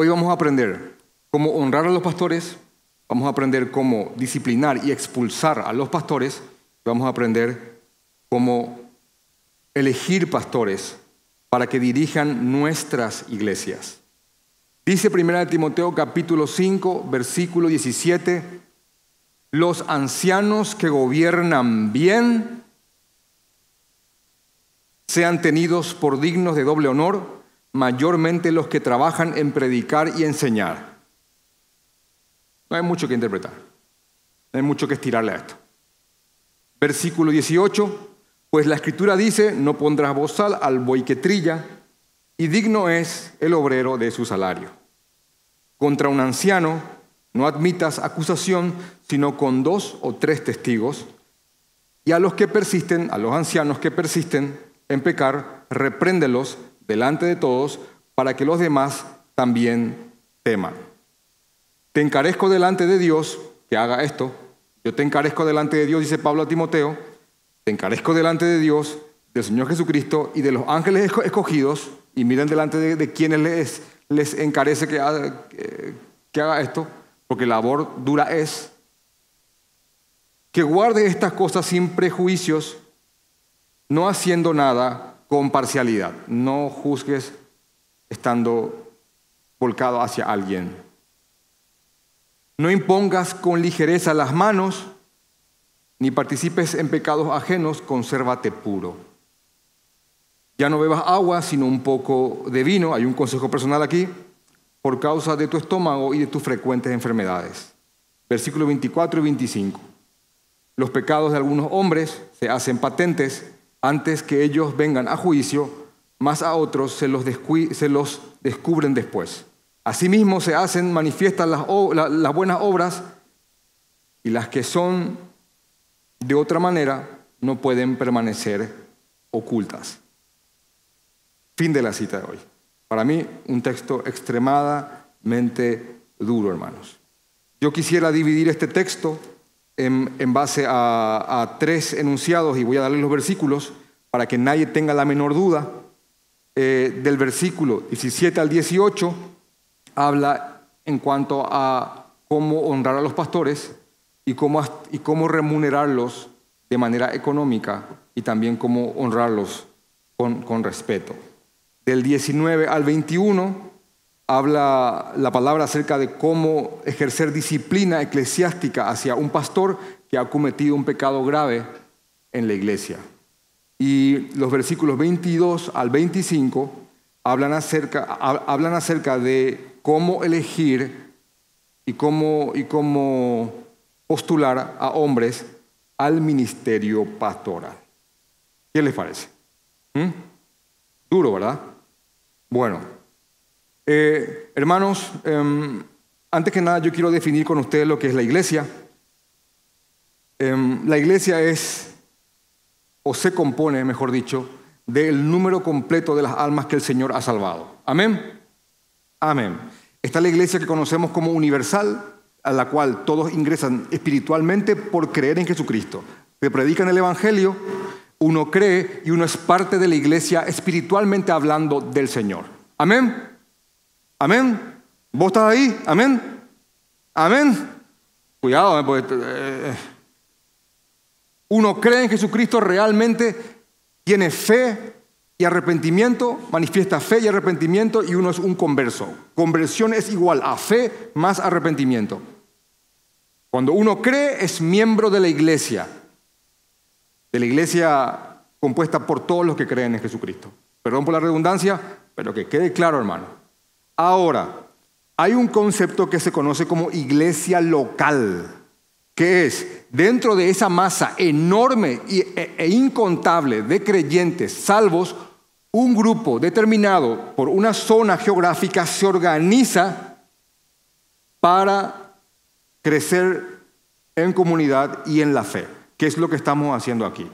Hoy vamos a aprender cómo honrar a los pastores, vamos a aprender cómo disciplinar y expulsar a los pastores, vamos a aprender cómo elegir pastores para que dirijan nuestras iglesias. Dice 1 Timoteo capítulo 5, versículo 17, los ancianos que gobiernan bien sean tenidos por dignos de doble honor, mayormente los que trabajan en predicar y enseñar. No hay mucho que interpretar, no hay mucho que estirarle a esto. Versículo 18, pues la escritura dice, no pondrás bozal al buey que trilla, y digno es el obrero de su salario. Contra un anciano no admitas acusación, sino con dos o tres testigos, y a los que persisten, a los ancianos que persisten en pecar, repréndelos delante de todos, para que los demás también teman. Te encarezco delante de Dios que haga esto. Yo te encarezco delante de Dios, dice Pablo a Timoteo, te encarezco delante de Dios, del Señor Jesucristo y de los ángeles escogidos, y miren delante de, quienes les, les encarece que haga, que haga esto, porque labor dura es, que guarde estas cosas sin prejuicios, no haciendo nada con parcialidad. No juzgues estando volcado hacia alguien. No impongas con ligereza las manos, ni participes en pecados ajenos, consérvate puro. Ya no bebas agua, sino un poco de vino, hay un consejo personal aquí, por causa de tu estómago y de tus frecuentes enfermedades. Versículo 24 y 25. Los pecados de algunos hombres se hacen patentes antes que ellos vengan a juicio, más a otros se los, descubren después. Asimismo se hacen manifiestas las, las buenas obras y las que son de otra manera no pueden permanecer ocultas. Fin de la cita de hoy. Para mí, un texto extremadamente duro, hermanos. Yo quisiera dividir este texto en, base a, tres enunciados y voy a darle los versículos para que nadie tenga la menor duda. Eh, del versículo 17 al 18 habla en cuanto a cómo honrar a los pastores y cómo, y cómo remunerarlos de manera económica y también cómo honrarlos con, con respeto. Del 19 al 21 habla la palabra acerca de cómo ejercer disciplina eclesiástica hacia un pastor que ha cometido un pecado grave en la iglesia. Y los versículos 22 al 25 hablan acerca, hablan acerca de cómo elegir y cómo, y cómo postular a hombres al ministerio pastoral. ¿Qué les parece? ¿Mm? Duro, ¿verdad? Bueno, eh, hermanos, em, antes que nada yo quiero definir con ustedes lo que es la iglesia. Em, la iglesia es, o se compone, mejor dicho, del número completo de las almas que el Señor ha salvado. Amén. Amén. Está la iglesia que conocemos como universal, a la cual todos ingresan espiritualmente por creer en Jesucristo. Se predican el Evangelio, uno cree y uno es parte de la iglesia espiritualmente hablando del Señor. Amén. Amén. ¿Vos estás ahí? Amén. Amén. Cuidado, eh, uno cree en Jesucristo realmente, tiene fe y arrepentimiento, manifiesta fe y arrepentimiento y uno es un converso. Conversión es igual a fe más arrepentimiento. Cuando uno cree es miembro de la iglesia, de la iglesia compuesta por todos los que creen en Jesucristo. Perdón por la redundancia, pero que quede claro, hermano. Ahora, hay un concepto que se conoce como iglesia local, que es dentro de esa masa enorme e, e incontable de creyentes salvos, un grupo determinado por una zona geográfica se organiza para crecer en comunidad y en la fe, que es lo que estamos haciendo aquí.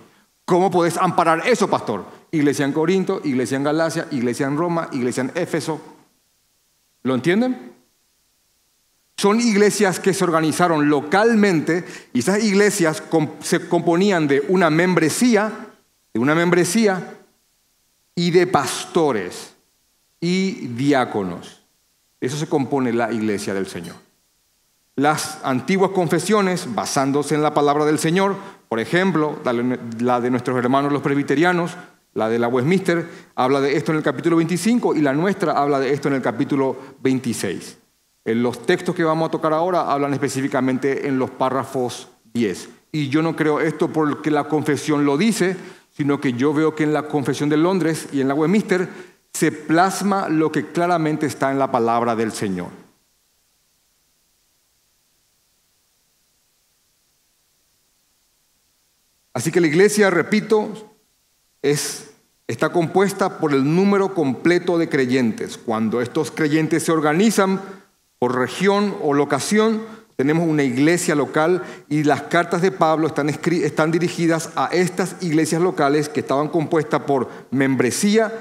¿Cómo podés amparar eso, pastor? Iglesia en Corinto, iglesia en Galacia, iglesia en Roma, iglesia en Éfeso. ¿Lo entienden? Son iglesias que se organizaron localmente y esas iglesias se componían de una membresía, de una membresía y de pastores y diáconos. Eso se compone la iglesia del Señor. Las antiguas confesiones, basándose en la palabra del Señor, por ejemplo, la de nuestros hermanos los presbiterianos, la de la Westminster, habla de esto en el capítulo 25 y la nuestra habla de esto en el capítulo 26. En los textos que vamos a tocar ahora hablan específicamente en los párrafos 10. Y yo no creo esto porque la confesión lo dice, sino que yo veo que en la confesión de Londres y en la Westminster se plasma lo que claramente está en la palabra del Señor. Así que la iglesia, repito, es, está compuesta por el número completo de creyentes. Cuando estos creyentes se organizan por región o locación, tenemos una iglesia local y las cartas de Pablo están, dirigidas a estas iglesias locales que estaban compuestas por membresía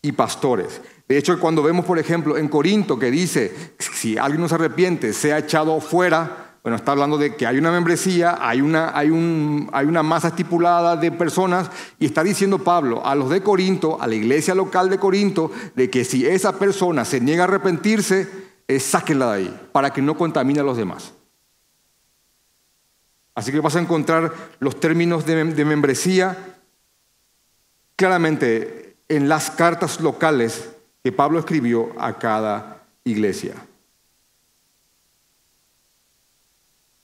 y pastores. De hecho, cuando vemos, por ejemplo, en Corinto que dice, si alguien no se arrepiente, sea echado fuera, bueno, está hablando de que hay una membresía, hay una, hay, un, hay una masa estipulada de personas y está diciendo Pablo a los de Corinto, a la iglesia local de Corinto, de que si esa persona se niega a arrepentirse, eh, sáquenla de ahí para que no contamine a los demás. Así que vas a encontrar los términos de, de membresía claramente en las cartas locales que Pablo escribió a cada iglesia.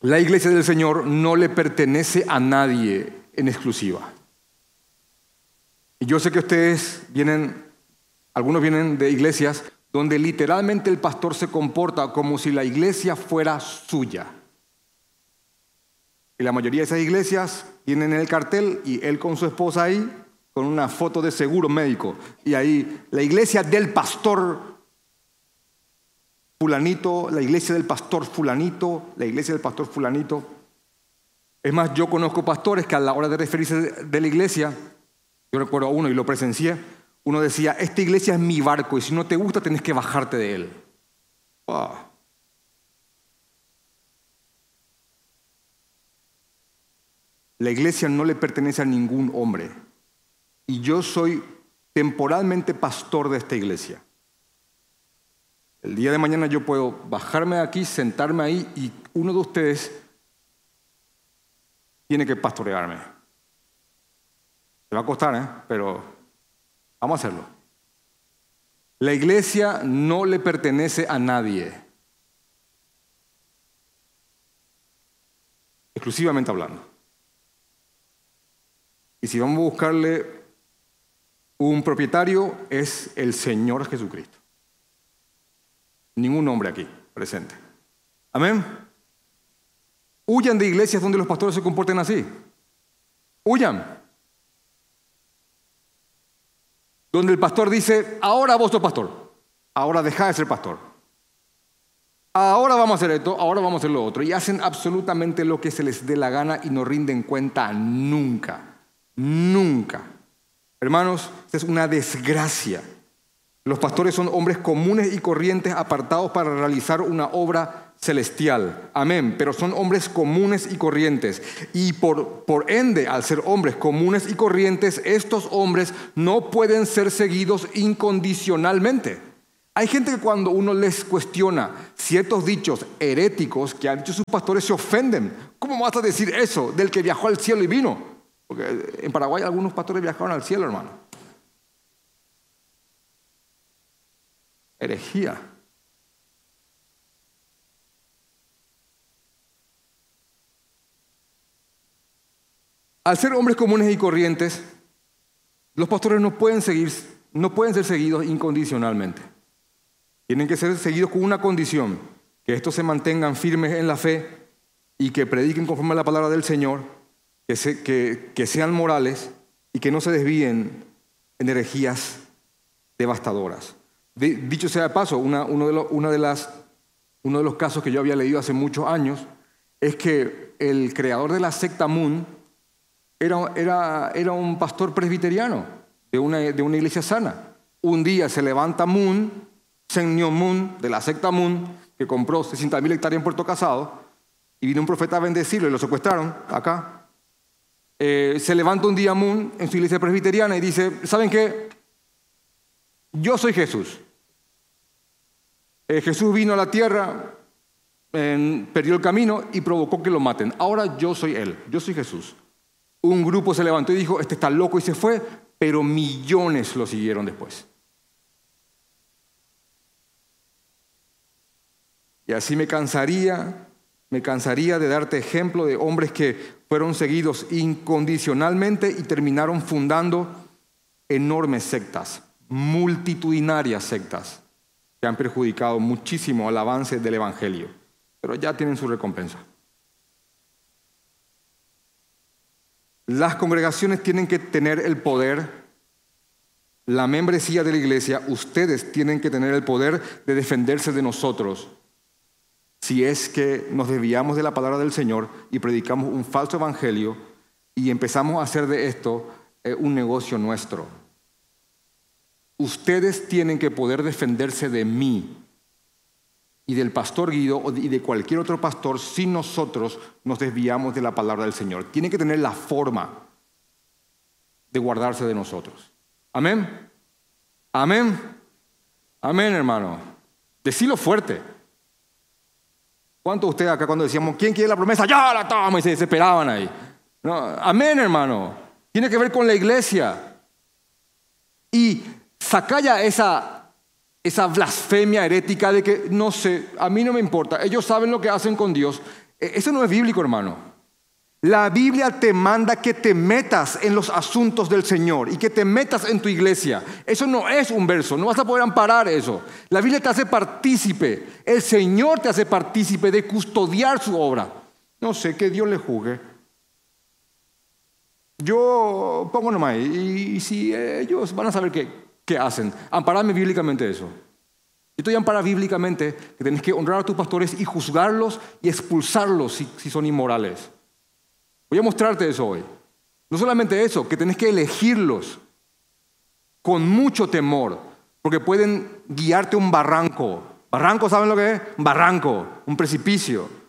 La iglesia del Señor no le pertenece a nadie en exclusiva. Y yo sé que ustedes vienen, algunos vienen de iglesias donde literalmente el pastor se comporta como si la iglesia fuera suya. Y la mayoría de esas iglesias tienen el cartel y él con su esposa ahí, con una foto de seguro médico. Y ahí, la iglesia del pastor fulanito, la iglesia del pastor fulanito, la iglesia del pastor fulanito. Es más, yo conozco pastores que a la hora de referirse de la iglesia, yo recuerdo a uno y lo presencié, uno decía, esta iglesia es mi barco y si no te gusta tenés que bajarte de él. La iglesia no le pertenece a ningún hombre y yo soy temporalmente pastor de esta iglesia. El día de mañana yo puedo bajarme aquí, sentarme ahí y uno de ustedes tiene que pastorearme. Se va a costar, ¿eh? pero vamos a hacerlo. La iglesia no le pertenece a nadie. Exclusivamente hablando. Y si vamos a buscarle un propietario, es el Señor Jesucristo. Ningún hombre aquí presente. Amén. Huyan de iglesias donde los pastores se comporten así. Huyan. Donde el pastor dice, ahora vos sos pastor. Ahora deja de ser pastor. Ahora vamos a hacer esto, ahora vamos a hacer lo otro. Y hacen absolutamente lo que se les dé la gana y no rinden cuenta nunca. Nunca. Hermanos, es una desgracia los pastores son hombres comunes y corrientes apartados para realizar una obra celestial. Amén. Pero son hombres comunes y corrientes. Y por, ende, al ser hombres comunes y corrientes, estos hombres no pueden ser seguidos incondicionalmente. Hay gente que cuando uno les cuestiona ciertos dichos heréticos que han dicho sus pastores se ofenden. ¿Cómo vas a decir eso del que viajó al cielo y vino? Porque en Paraguay algunos pastores viajaron al cielo, hermano. Herejía. Al ser hombres comunes y corrientes, los pastores no pueden, seguir, no pueden ser seguidos incondicionalmente. Tienen que ser seguidos con una condición, que estos se mantengan firmes en la fe y que prediquen conforme a la palabra del Señor, que, que sean morales y que no se desvíen en herejías devastadoras. Dicho sea de paso, uno, de las, uno de los casos que yo había leído hace muchos años es que el creador de la secta Moon era, un pastor presbiteriano de una, una, iglesia sana. Un día se levanta Moon, Señor Moon, de la secta Moon, que compró 60.000 hectáreas en Puerto Casado, y vino un profeta a bendecirlo y lo secuestraron acá. Eh, se levanta un día Moon en su iglesia presbiteriana y dice, ¿saben qué? Yo soy Jesús. Eh, Jesús vino a la tierra, perdió el camino y provocó que lo maten. Ahora yo soy Él, yo soy Jesús. Un grupo se levantó y dijo, este está loco y se fue, pero millones lo siguieron después. Y así me cansaría, me cansaría de darte ejemplo de hombres que fueron seguidos incondicionalmente y terminaron fundando enormes sectas, multitudinarias sectas, que han perjudicado muchísimo al avance del Evangelio, pero ya tienen su recompensa. Las congregaciones tienen que tener el poder, la membresía de la iglesia, ustedes tienen que tener el poder de defenderse de nosotros si es que nos desviamos de la palabra del Señor y predicamos un falso evangelio y empezamos a hacer de esto eh, un negocio nuestro. Ustedes tienen que poder defenderse de mí y del pastor Guido y de cualquier otro pastor si nosotros nos desviamos de la palabra del Señor. Tienen que tener la forma de guardarse de nosotros. Amén. Amén. Amén, hermano. Decilo fuerte. ¿Cuántos de ustedes acá cuando decíamos, ¿quién quiere la promesa? Ya la toma y se desesperaban ahí. No, amén, hermano. Tiene que ver con la iglesia. Y saca ya esa, esa blasfemia herética de que, no sé, a mí no me importa, ellos saben lo que hacen con Dios. E, eso no es bíblico, hermano. La Biblia te manda que te metas en los asuntos del Señor y que te metas en tu iglesia. Eso no es un verso, no vas a poder amparar eso. La Biblia te hace partícipe, el Señor te hace partícipe de custodiar su obra. No sé, que Dios le juzgue. Yo pongo nomás, y, y si ellos van a saber qué, qué hacen, ampararme bíblicamente eso. Yo estoy amparar bíblicamente que tenés que honrar a tus pastores y juzgarlos y expulsarlos si, si son inmorales. Voy a mostrarte eso hoy. No solamente eso, que tenés que elegirlos con mucho temor, porque pueden guiarte un barranco. Barranco, ¿saben lo que es? Barranco, un precipicio.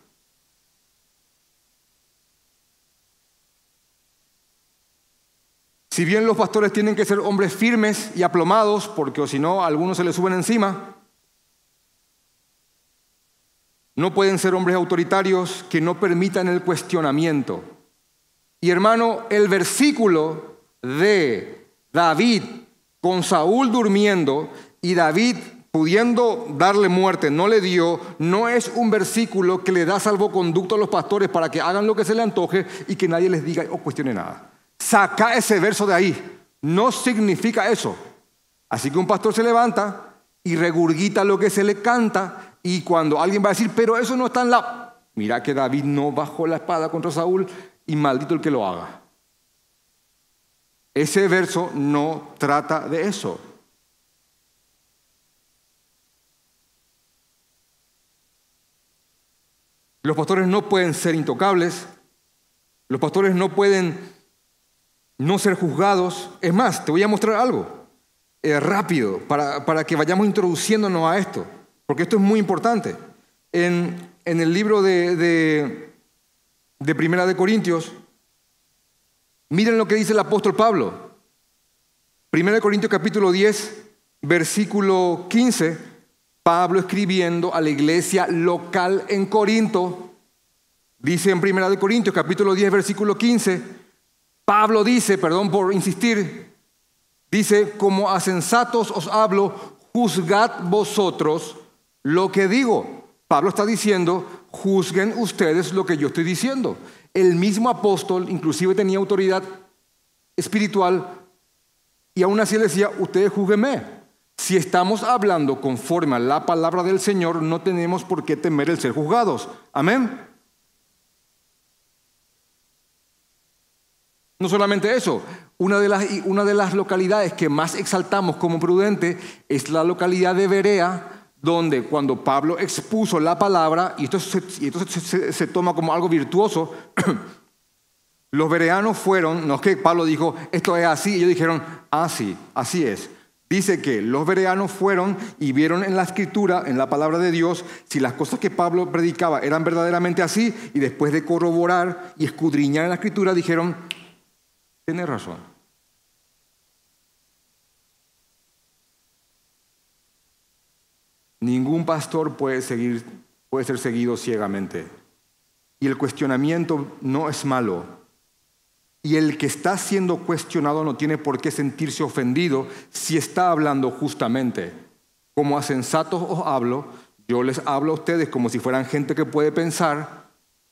Si bien los pastores tienen que ser hombres firmes y aplomados, porque si no, algunos se les suben encima, no pueden ser hombres autoritarios que no permitan el cuestionamiento. Y hermano, el versículo de David con Saúl durmiendo y David pudiendo darle muerte, no le dio, no es un versículo que le da salvoconducto a los pastores para que hagan lo que se le antoje y que nadie les diga o cuestione nada. Saca ese verso de ahí. No significa eso. Así que un pastor se levanta y regurgita lo que se le canta y cuando alguien va a decir, pero eso no está en la... Mira que David no bajó la espada contra Saúl, y maldito el que lo haga. Ese verso no trata de eso. Los pastores no pueden ser intocables, los pastores no pueden no ser juzgados. Es más, te voy a mostrar algo rápido para, para, que vayamos introduciéndonos a esto, porque esto es muy importante. En, en el libro de de Primera de Corintios, miren lo que dice el apóstol Pablo. Primera de Corintios capítulo 10, versículo 15, Pablo escribiendo a la iglesia local en Corinto, dice en Primera de Corintios capítulo 10, versículo 15, Pablo dice, perdón por insistir, dice, como a sensatos os hablo, juzgad vosotros lo que digo. Pablo está diciendo, juzguen ustedes lo que yo estoy diciendo. El mismo apóstol inclusive tenía autoridad espiritual y aún así decía, ustedes júguenme. Si estamos hablando conforme a la palabra del Señor, no tenemos por qué temer el ser juzgados. Amén. No solamente eso, una de, las, una de las localidades que más exaltamos como prudente es la localidad de Berea, donde cuando Pablo expuso la palabra, y esto se, toma como algo virtuoso, los bereanos fueron, no es que Pablo dijo, esto es así, y ellos dijeron, ah, sí, así es. Dice que los bereanos fueron y vieron en la escritura, en la palabra de Dios, si las cosas que Pablo predicaba eran verdaderamente así, y después de corroborar y escudriñar en la escritura, dijeron, tiene razón. Ningún pastor puede, seguir, puede ser seguido ciegamente. Y el cuestionamiento no es malo. Y el que está siendo cuestionado no tiene por qué sentirse ofendido si está hablando justamente. Como a sensatos os hablo, yo les hablo a ustedes como si fueran gente que puede pensar,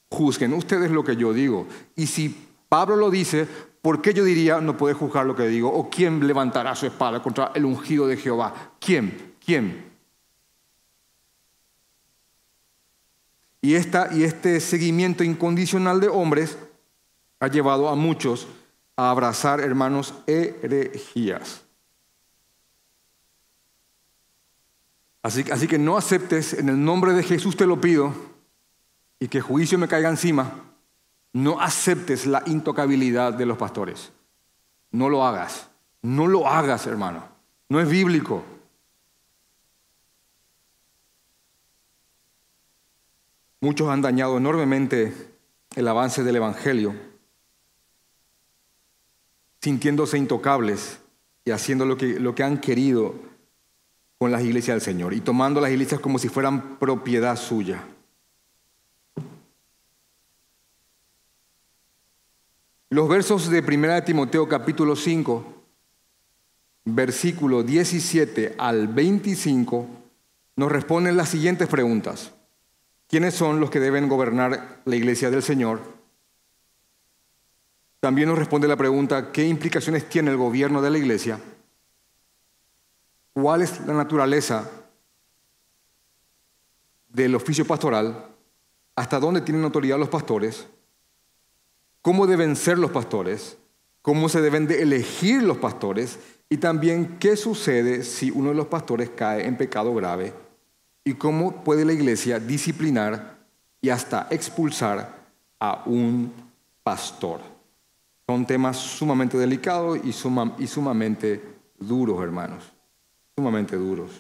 juzguen ustedes lo que yo digo. Y si Pablo lo dice, ¿por qué yo diría no puede juzgar lo que digo? ¿O quién levantará su espada contra el ungido de Jehová? ¿Quién? ¿Quién? Y, esta, y este seguimiento incondicional de hombres ha llevado a muchos a abrazar, hermanos, herejías. Así, así que no aceptes, en el nombre de Jesús te lo pido, y que juicio me caiga encima, no aceptes la intocabilidad de los pastores. No lo hagas. No lo hagas, hermano. No es bíblico. Muchos han dañado enormemente el avance del Evangelio, sintiéndose intocables y haciendo lo que, lo que han querido con las iglesias del Señor y tomando las iglesias como si fueran propiedad suya. Los versos de 1 Timoteo capítulo 5, versículo 17 al 25, nos responden las siguientes preguntas. ¿Quiénes son los que deben gobernar la iglesia del Señor? También nos responde la pregunta, ¿qué implicaciones tiene el gobierno de la iglesia? ¿Cuál es la naturaleza del oficio pastoral? ¿Hasta dónde tienen autoridad los pastores? ¿Cómo deben ser los pastores? ¿Cómo se deben de elegir los pastores? Y también qué sucede si uno de los pastores cae en pecado grave y cómo puede la iglesia disciplinar y hasta expulsar a un pastor. Son temas sumamente delicados y, sumamente duros, hermanos, sumamente duros.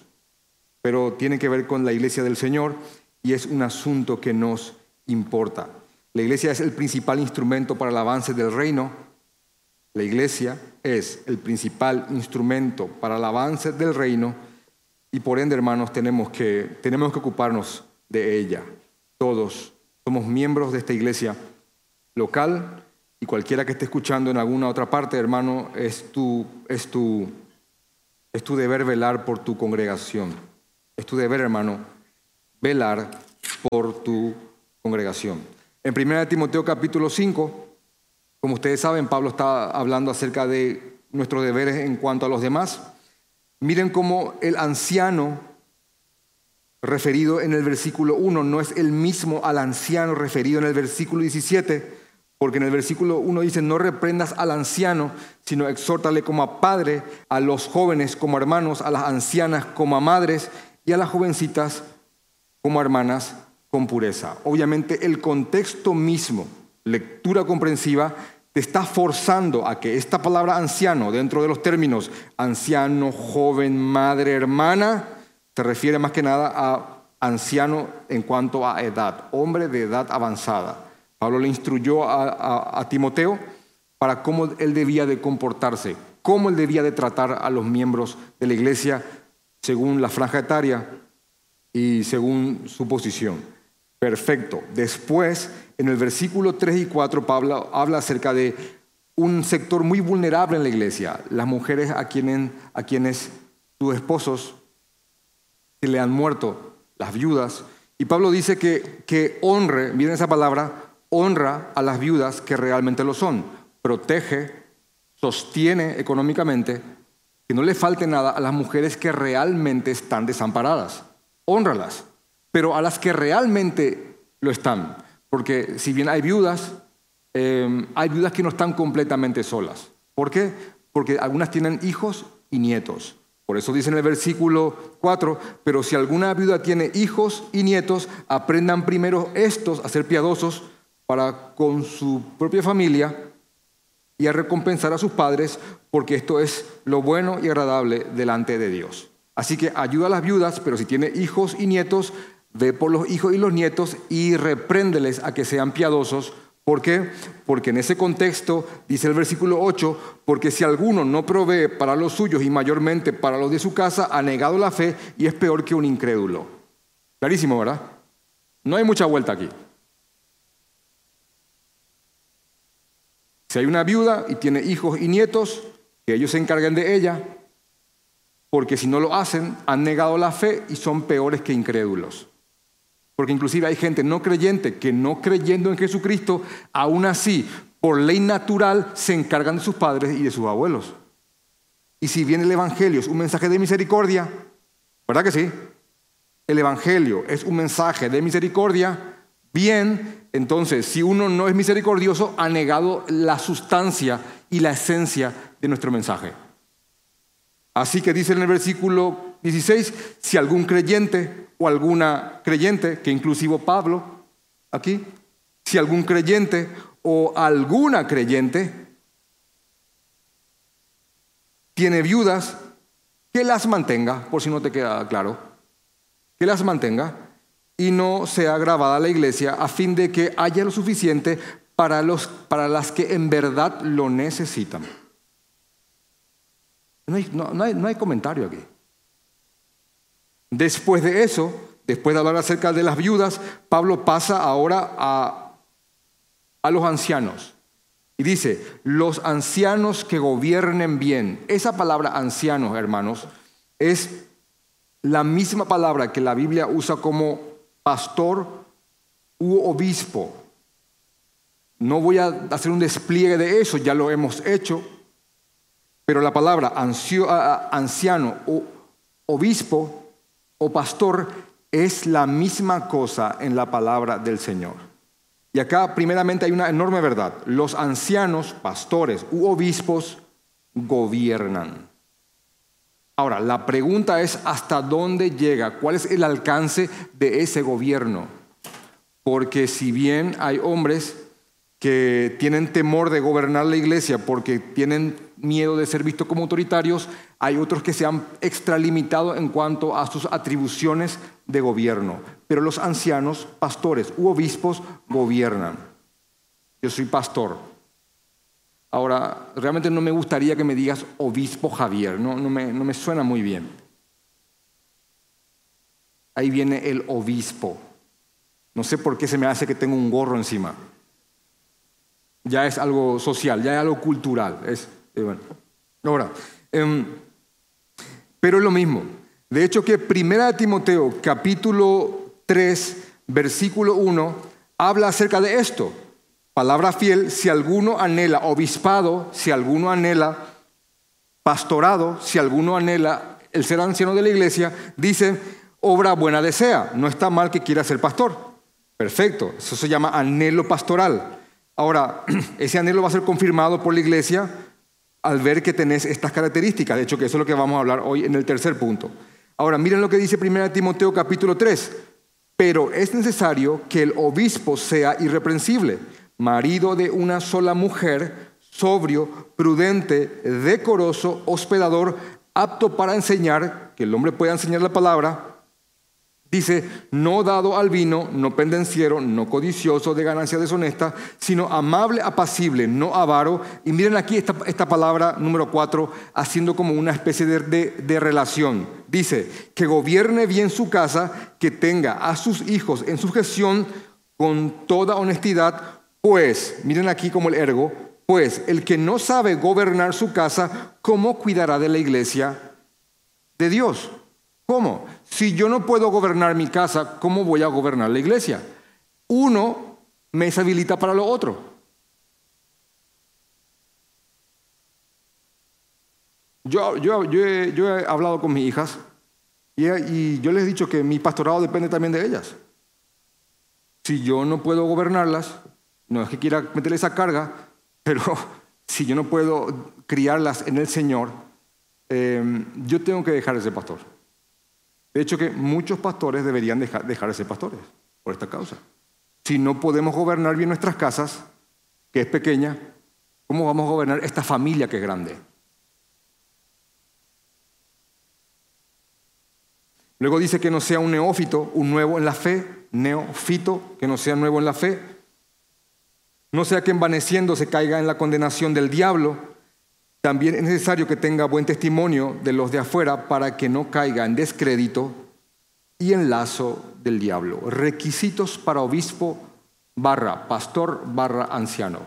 Pero tiene que ver con la iglesia del Señor y es un asunto que nos importa. La iglesia es el principal instrumento para el avance del reino. La iglesia es el principal instrumento para el avance del reino y por ende, hermanos, tenemos que, tenemos que ocuparnos de ella. Todos somos miembros de esta iglesia local y cualquiera que esté escuchando en alguna otra parte, hermano, es tu, es tu, es tu deber velar por tu congregación. Es tu deber, hermano, velar por tu congregación. En 1 Timoteo capítulo 5, como ustedes saben, Pablo está hablando acerca de nuestros deberes en cuanto a los demás. Miren cómo el anciano referido en el versículo 1 no es el mismo al anciano referido en el versículo 17, porque en el versículo 1 dice, no reprendas al anciano, sino exhórtale como a padre, a los jóvenes como hermanos, a las ancianas como a madres y a las jovencitas como hermanas con pureza. Obviamente el contexto mismo, lectura comprensiva, te está forzando a que esta palabra anciano, dentro de los términos anciano, joven, madre, hermana, se refiere más que nada a anciano en cuanto a edad, hombre de edad avanzada. Pablo le instruyó a, a Timoteo para cómo él debía de comportarse, cómo él debía de tratar a los miembros de la iglesia según la franja etaria y según su posición. Perfecto. Después en el versículo 3 y 4 Pablo habla acerca de un sector muy vulnerable en la iglesia, las mujeres a quienes, a sus esposos se le han muerto, las viudas. Y Pablo dice que, que honre, miren esa palabra, honra a las viudas que realmente lo son, protege, sostiene económicamente, que no le falte nada a las mujeres que realmente están desamparadas. Honralas, pero a las que realmente lo están. Porque si bien hay viudas, em, hay viudas que no están completamente solas. ¿Por qué? Porque algunas tienen hijos y nietos. Por eso dice en el versículo 4, pero si alguna viuda tiene hijos y nietos, aprendan primero estos a ser piadosos para con su propia familia y a recompensar a sus padres, porque esto es lo bueno y agradable delante de Dios. Así que ayuda a las viudas, pero si tiene hijos y nietos, Ve por los hijos y los nietos y repréndeles a que sean piadosos, ¿Por qué? Porque en ese contexto, dice el versículo 8, porque si alguno no provee para los suyos y mayormente para los de su casa, ha negado la fe y es peor que un incrédulo. Clarísimo, ¿verdad? No hay mucha vuelta aquí. Si hay una viuda y tiene hijos y nietos, que ellos se encarguen de ella, porque si no lo hacen, han negado la fe y son peores que incrédulos. Porque inclusive hay gente no creyente que no creyendo en Jesucristo, aún así, por ley natural, se encargan de sus padres y de sus abuelos. Y si bien el Evangelio es un mensaje de misericordia, ¿verdad que sí? El Evangelio es un mensaje de misericordia, bien, entonces si uno no es misericordioso, ha negado la sustancia y la esencia de nuestro mensaje. Así que dice en el versículo 16, si algún creyente o alguna creyente, que inclusive Pablo aquí, si algún creyente o alguna creyente tiene viudas, que las mantenga, por si no te queda claro, que las mantenga y no sea grabada la iglesia a fin de que haya lo suficiente para, los, para las que en verdad lo necesitan. No hay, comentario aquí. Después de eso, después de hablar acerca de las viudas, Pablo pasa ahora a, a los ancianos. Y dice, los ancianos que gobiernen bien. Esa palabra ancianos, hermanos, es la misma palabra que la Biblia usa como pastor u obispo. No voy a hacer un despliegue de eso, ya lo hemos hecho. Pero la palabra anciano o obispo o pastor es la misma cosa en la palabra del Señor. Y acá primeramente hay una enorme verdad. Los ancianos, pastores u obispos gobiernan. Ahora, la pregunta es hasta dónde llega, cuál es el alcance de ese gobierno. Porque si bien hay hombres que tienen temor de gobernar la iglesia porque tienen miedo de ser vistos como autoritarios, hay otros que se han extralimitado en cuanto a sus atribuciones de gobierno. Pero los ancianos, pastores u obispos gobiernan. Yo soy pastor. Ahora, realmente no me gustaría que me digas obispo Javier, no, no, me, no me suena muy bien. Ahí viene el obispo. No sé por qué se me hace que tengo un gorro encima ya es algo social, ya es algo cultural. Es, eh, bueno. Ahora, em, pero es lo mismo. De hecho que Primera de Timoteo, capítulo 3, versículo 1, habla acerca de esto. Palabra fiel, si alguno anhela obispado, si alguno anhela pastorado, si alguno anhela el ser anciano de la iglesia, dice, obra buena desea. No está mal que quiera ser pastor. Perfecto, eso se llama anhelo pastoral. Ahora, ese anhelo va a ser confirmado por la iglesia al ver que tenés estas características. De hecho, que eso es lo que vamos a hablar hoy en el tercer punto. Ahora, miren lo que dice 1 Timoteo capítulo 3. Pero es necesario que el obispo sea irreprensible, marido de una sola mujer, sobrio, prudente, decoroso, hospedador, apto para enseñar, que el hombre pueda enseñar la palabra, Dice, no dado al vino, no pendenciero, no codicioso de ganancia deshonesta, sino amable, apacible, no avaro. Y miren aquí esta, esta palabra número cuatro, haciendo como una especie de, de relación. Dice, que gobierne bien su casa, que tenga a sus hijos en su gestión con toda honestidad, pues, miren aquí como el ergo, pues el que no sabe gobernar su casa, ¿cómo cuidará de la iglesia de Dios? ¿Cómo? Si yo no puedo gobernar mi casa, ¿cómo voy a gobernar la iglesia? Uno me deshabilita para lo otro. Yo, he, hablado con mis hijas y, y yo les he dicho que mi pastorado depende también de ellas. Si yo no puedo gobernarlas, no es que quiera meterle esa carga, pero si yo no puedo criarlas en el Señor, eh, yo tengo que dejar ese pastor. De hecho, que muchos pastores deberían dejar, de ser pastores por esta causa. Si no podemos gobernar bien nuestras casas, que es pequeña, ¿cómo vamos a gobernar esta familia que es grande? Luego dice que no sea un neófito, un nuevo en la fe, neófito, que no sea nuevo en la fe. no sea que envaneciendo se caiga en la condenación del diablo. También es necesario que tenga buen testimonio de los de afuera para que no caiga en descrédito y en lazo del diablo. Requisitos para obispo barra pastor barra anciano.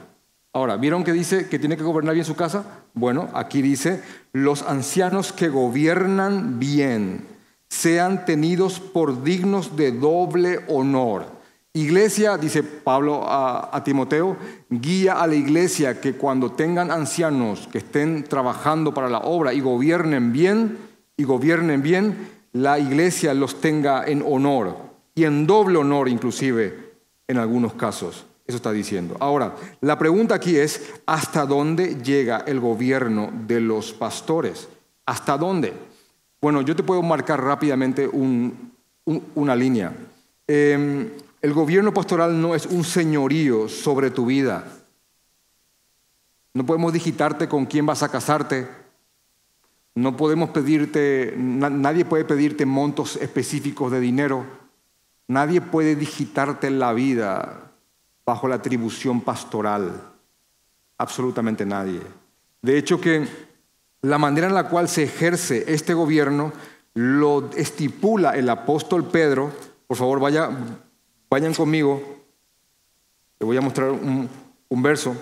Ahora, ¿vieron que dice que tiene que gobernar bien su casa? Bueno, aquí dice, los ancianos que gobiernan bien sean tenidos por dignos de doble honor Iglesia, dice Pablo a, Timoteo, guía a la iglesia que cuando tengan ancianos que estén trabajando para la obra y gobiernen bien, y gobiernen bien, la iglesia los tenga en honor y en doble honor inclusive en algunos casos. Eso está diciendo. Ahora, la pregunta aquí es, ¿hasta dónde llega el gobierno de los pastores? ¿Hasta dónde? Bueno, yo te puedo marcar rápidamente una línea. Em, el gobierno pastoral no es un señorío sobre tu vida. No podemos digitarte con quién vas a casarte. No podemos pedirte, nadie puede pedirte montos específicos de dinero. Nadie puede digitarte la vida bajo la atribución pastoral. Absolutamente nadie. De hecho que la manera en la cual se ejerce este gobierno lo estipula el apóstol Pedro. Por favor, vaya, Vayan conmigo, les voy a mostrar un, verso.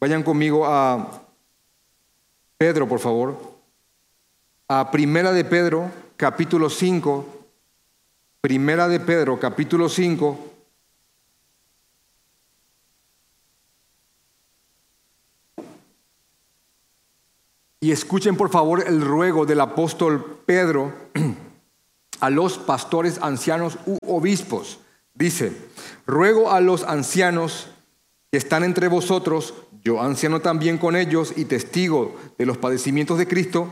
Vayan conmigo a Pedro, por favor. A Primera de Pedro, capítulo 5. Primera de Pedro, capítulo 5. Y escuchen por favor el ruego del apóstol Pedro a los pastores ancianos u obispos. Dice, ruego a los ancianos que están entre vosotros, yo anciano también con ellos y testigo de los padecimientos de Cristo,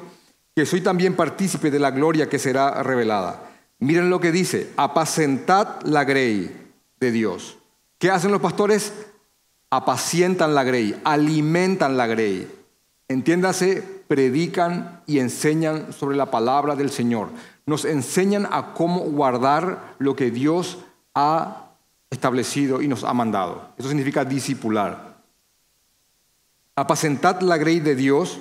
que soy también partícipe de la gloria que será revelada. Miren lo que dice, apacentad la grey de Dios. ¿Qué hacen los pastores? Apacientan la grey, alimentan la grey. Entiéndase, predican y enseñan sobre la palabra del Señor. Nos enseñan a cómo guardar lo que Dios ha establecido y nos ha mandado. Eso significa discipular. Apacentad la grey de Dios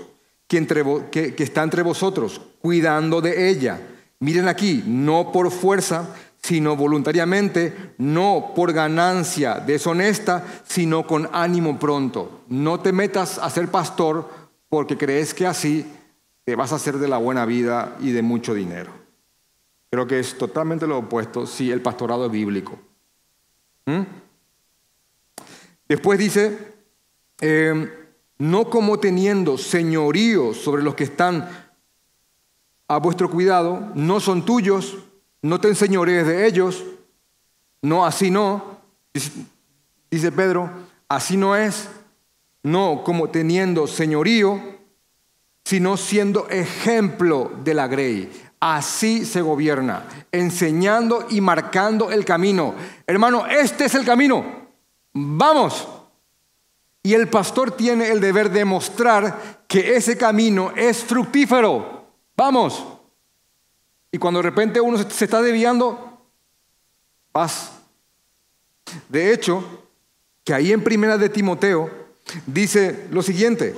que, que, está entre vosotros, cuidando de ella. Miren aquí, no por fuerza, sino voluntariamente, no por ganancia deshonesta, sino con ánimo pronto. No te metas a ser pastor porque crees que así te vas a hacer de la buena vida y de mucho dinero. Creo que es totalmente lo opuesto si el pastorado es bíblico. ¿Mm? Después dice, em, no como teniendo señorío sobre los que están a vuestro cuidado, no son tuyos, no te enseñorees de ellos, no, así no, dice Pedro, así no es, no como teniendo señorío, sino siendo ejemplo de la grey. Así se gobierna, enseñando y marcando el camino. Hermano, este es el camino. Vamos. Y el pastor tiene el deber de mostrar que ese camino es fructífero. Vamos. Y cuando de repente uno se está desviando, paz. De hecho, que ahí en Primera de Timoteo dice lo siguiente.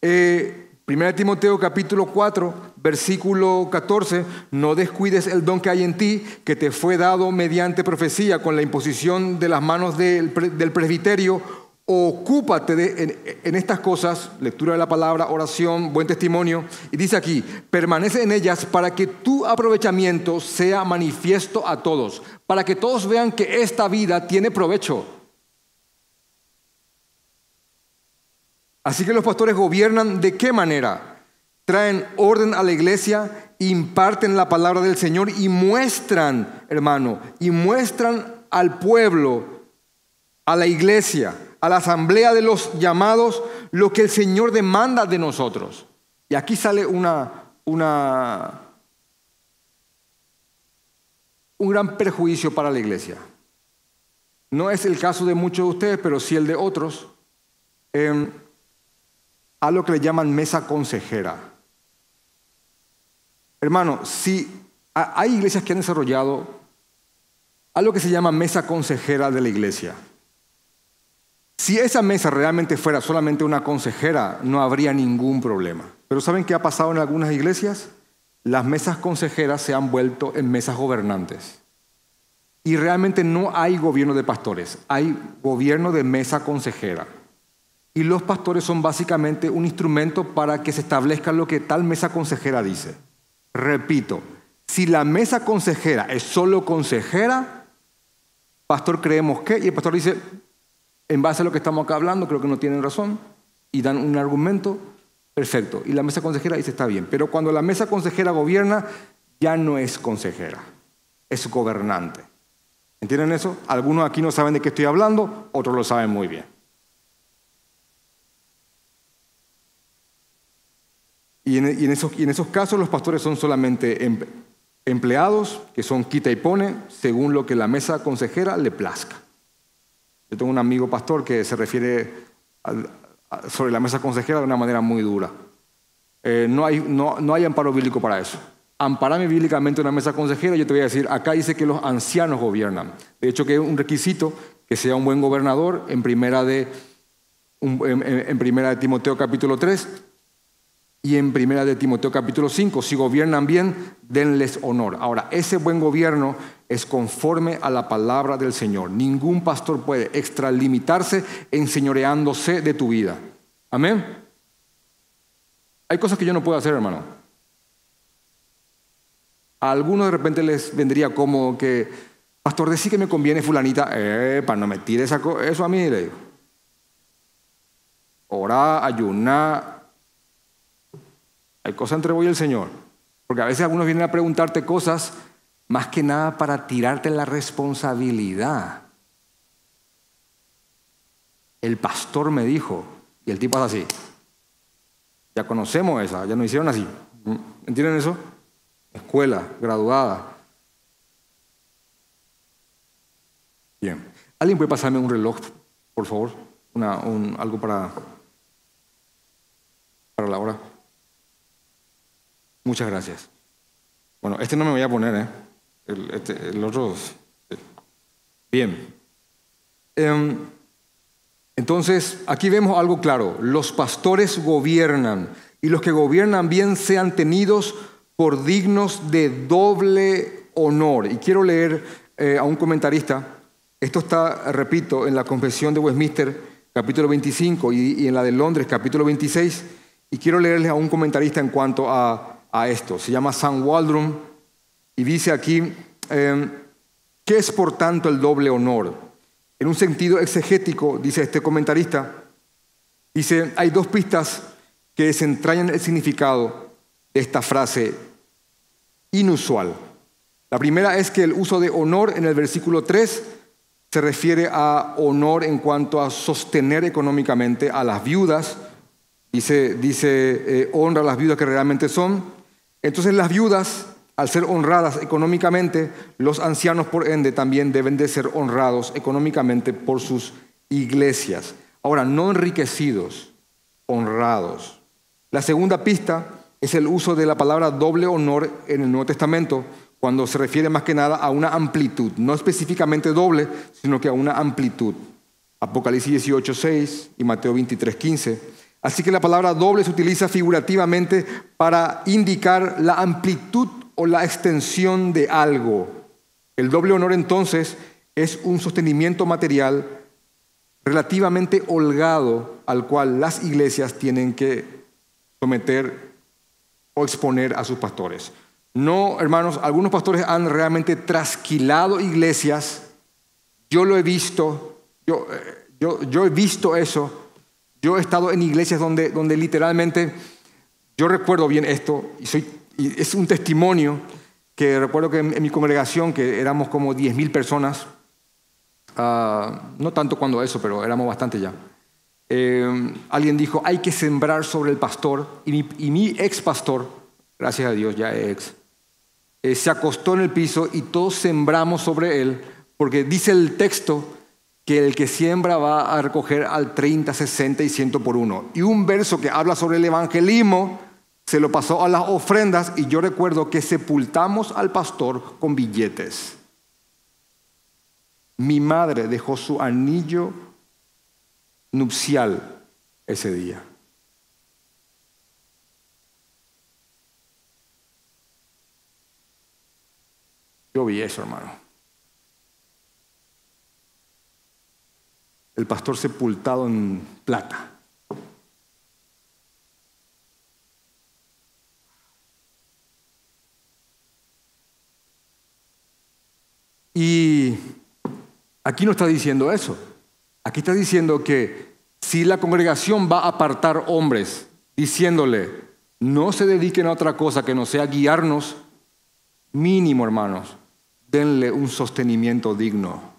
Eh, Primera Timoteo capítulo 4, versículo 14, no descuides el don que hay en ti, que te fue dado mediante profecía con la imposición de las manos del, presbiterio. Ocúpate en, estas cosas, lectura de la palabra, oración, buen testimonio. Y dice aquí, permanece en ellas para que tu aprovechamiento sea manifiesto a todos, para que todos vean que esta vida tiene provecho. Así que los pastores gobiernan de qué manera? Traen orden a la iglesia, imparten la palabra del Señor y muestran, hermano, y muestran al pueblo, a la iglesia, a la asamblea de los llamados, lo que el Señor demanda de nosotros. Y aquí sale una, una, un gran perjuicio para la iglesia. No es el caso de muchos de ustedes, pero sí el de otros. Em, a lo que le llaman mesa consejera. Hermano, si hay iglesias que han desarrollado algo que se llama mesa consejera de la iglesia. Si esa mesa realmente fuera solamente una consejera, no habría ningún problema. Pero ¿saben qué ha pasado en algunas iglesias? Las mesas consejeras se han vuelto en mesas gobernantes. Y realmente no hay gobierno de pastores, hay gobierno de mesa consejera. Y los pastores son básicamente un instrumento para que se establezca lo que tal mesa consejera dice. Repito, si la mesa consejera es solo consejera, pastor creemos que, y el pastor dice, en base a lo que estamos acá hablando, creo que no tienen razón, y dan un argumento, perfecto. Y la mesa consejera dice, está bien. Pero cuando la mesa consejera gobierna, ya no es consejera, es gobernante. ¿Entienden eso? Algunos aquí no saben de qué estoy hablando, otros lo saben muy bien. Y en, esos, casos los pastores son solamente em, empleados, que son quita y pone, según lo que la mesa consejera le plazca. Yo tengo un amigo pastor que se refiere sobre la mesa consejera de una manera muy dura. Eh, no, hay, no, no hay amparo bíblico para eso. Amparame bíblicamente una mesa consejera, yo te voy a decir, acá dice que los ancianos gobiernan. De hecho, que es un requisito que sea un buen gobernador en primera de, en primera de Timoteo capítulo 3 y en primera de Timoteo capítulo 5. Si gobiernan bien, denles honor. Ahora, ese buen gobierno es conforme a la palabra del Señor. Ningún pastor puede extralimitarse enseñoreándose de tu vida. Amén. Hay cosas que yo no puedo hacer, hermano. A algunos de repente les vendría como que, pastor, decí que me conviene fulanita, eh, para no me eso a mí, le digo. Ora, ayunar. Hay cosas entre vos y el Señor. Porque a veces algunos vienen a preguntarte cosas más que nada para tirarte la responsabilidad. El pastor me dijo, y el tipo es así. Ya conocemos esa, ya nos hicieron así. ¿Entienden eso? Escuela, graduada. Bien. ¿Alguien puede pasarme un reloj, por favor? Una, algo para, para la hora. Muchas gracias. Bueno, este no me voy a poner, ¿eh? El, este, otro. Bien. Em, entonces, aquí vemos algo claro. Los pastores gobiernan y los que gobiernan bien sean tenidos por dignos de doble honor. Y quiero leer eh, a un comentarista. Esto está, repito, en la Confesión de Westminster, capítulo 25, y, en la de Londres, capítulo 26. Y quiero leerles a un comentarista en cuanto a, a esto. Se llama Sam Waldron y dice aquí, em, ¿qué es por tanto el doble honor? En un sentido exegético, dice este comentarista, dice, hay dos pistas que desentrañan el significado de esta frase inusual. La primera es que el uso de honor en el versículo 3 se refiere a honor en cuanto a sostener económicamente a las viudas. Dice, dice eh, honra a las viudas que realmente son. Entonces las viudas al ser honradas económicamente, los ancianos por ende también deben de ser honrados económicamente por sus iglesias. Ahora, no enriquecidos, honrados. La segunda pista es el uso de la palabra doble honor en el Nuevo Testamento, cuando se refiere más que nada a una amplitud, no específicamente doble, sino que a una amplitud. Apocalipsis 18, 6 y Mateo 23, 15. Así que la palabra doble se utiliza figurativamente para indicar la amplitud o la extensión de algo. El doble honor entonces es un sostenimiento material relativamente holgado al cual las iglesias tienen que someter o exponer a sus pastores. No, hermanos, algunos pastores han realmente trasquilado iglesias. Yo lo he visto, yo, eh, yo, yo he visto eso. Yo he estado en iglesias donde, donde literalmente, yo recuerdo bien esto, y soy es un testimonio que recuerdo que en, mi congregación, que éramos como 10.000 personas, ah, no tanto cuando eso, pero éramos bastante ya, eh, alguien dijo, hay que sembrar sobre el pastor, y mi, y mi ex pastor, gracias a Dios, ya ex, eh, se acostó en el piso y todos sembramos sobre él, porque dice el texto que el que siembra va a recoger al 30, 60 y 100 por uno. Y un verso que habla sobre el evangelismo, se lo pasó a las ofrendas y yo recuerdo que sepultamos al pastor con billetes. Mi madre dejó su anillo nupcial ese día. Yo vi eso, hermano. El pastor sepultado en plata. Y aquí no está diciendo eso. Aquí está diciendo que si la congregación va a apartar hombres diciéndole, no se dediquen a otra cosa que no sea guiarnos, mínimo hermanos, denle un sostenimiento digno.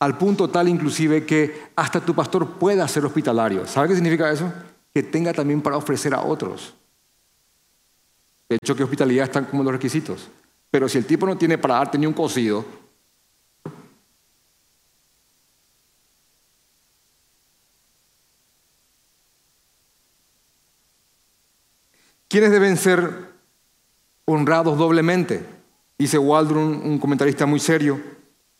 Al punto tal inclusive que hasta tu pastor pueda ser hospitalario. ¿Sabe qué significa eso? Que tenga también para ofrecer a otros. De hecho, que hospitalidad están como los requisitos. Pero si el tipo no tiene para darte ni un cocido, ¿quiénes deben ser honrados doblemente? Dice Waldron, un comentarista muy serio,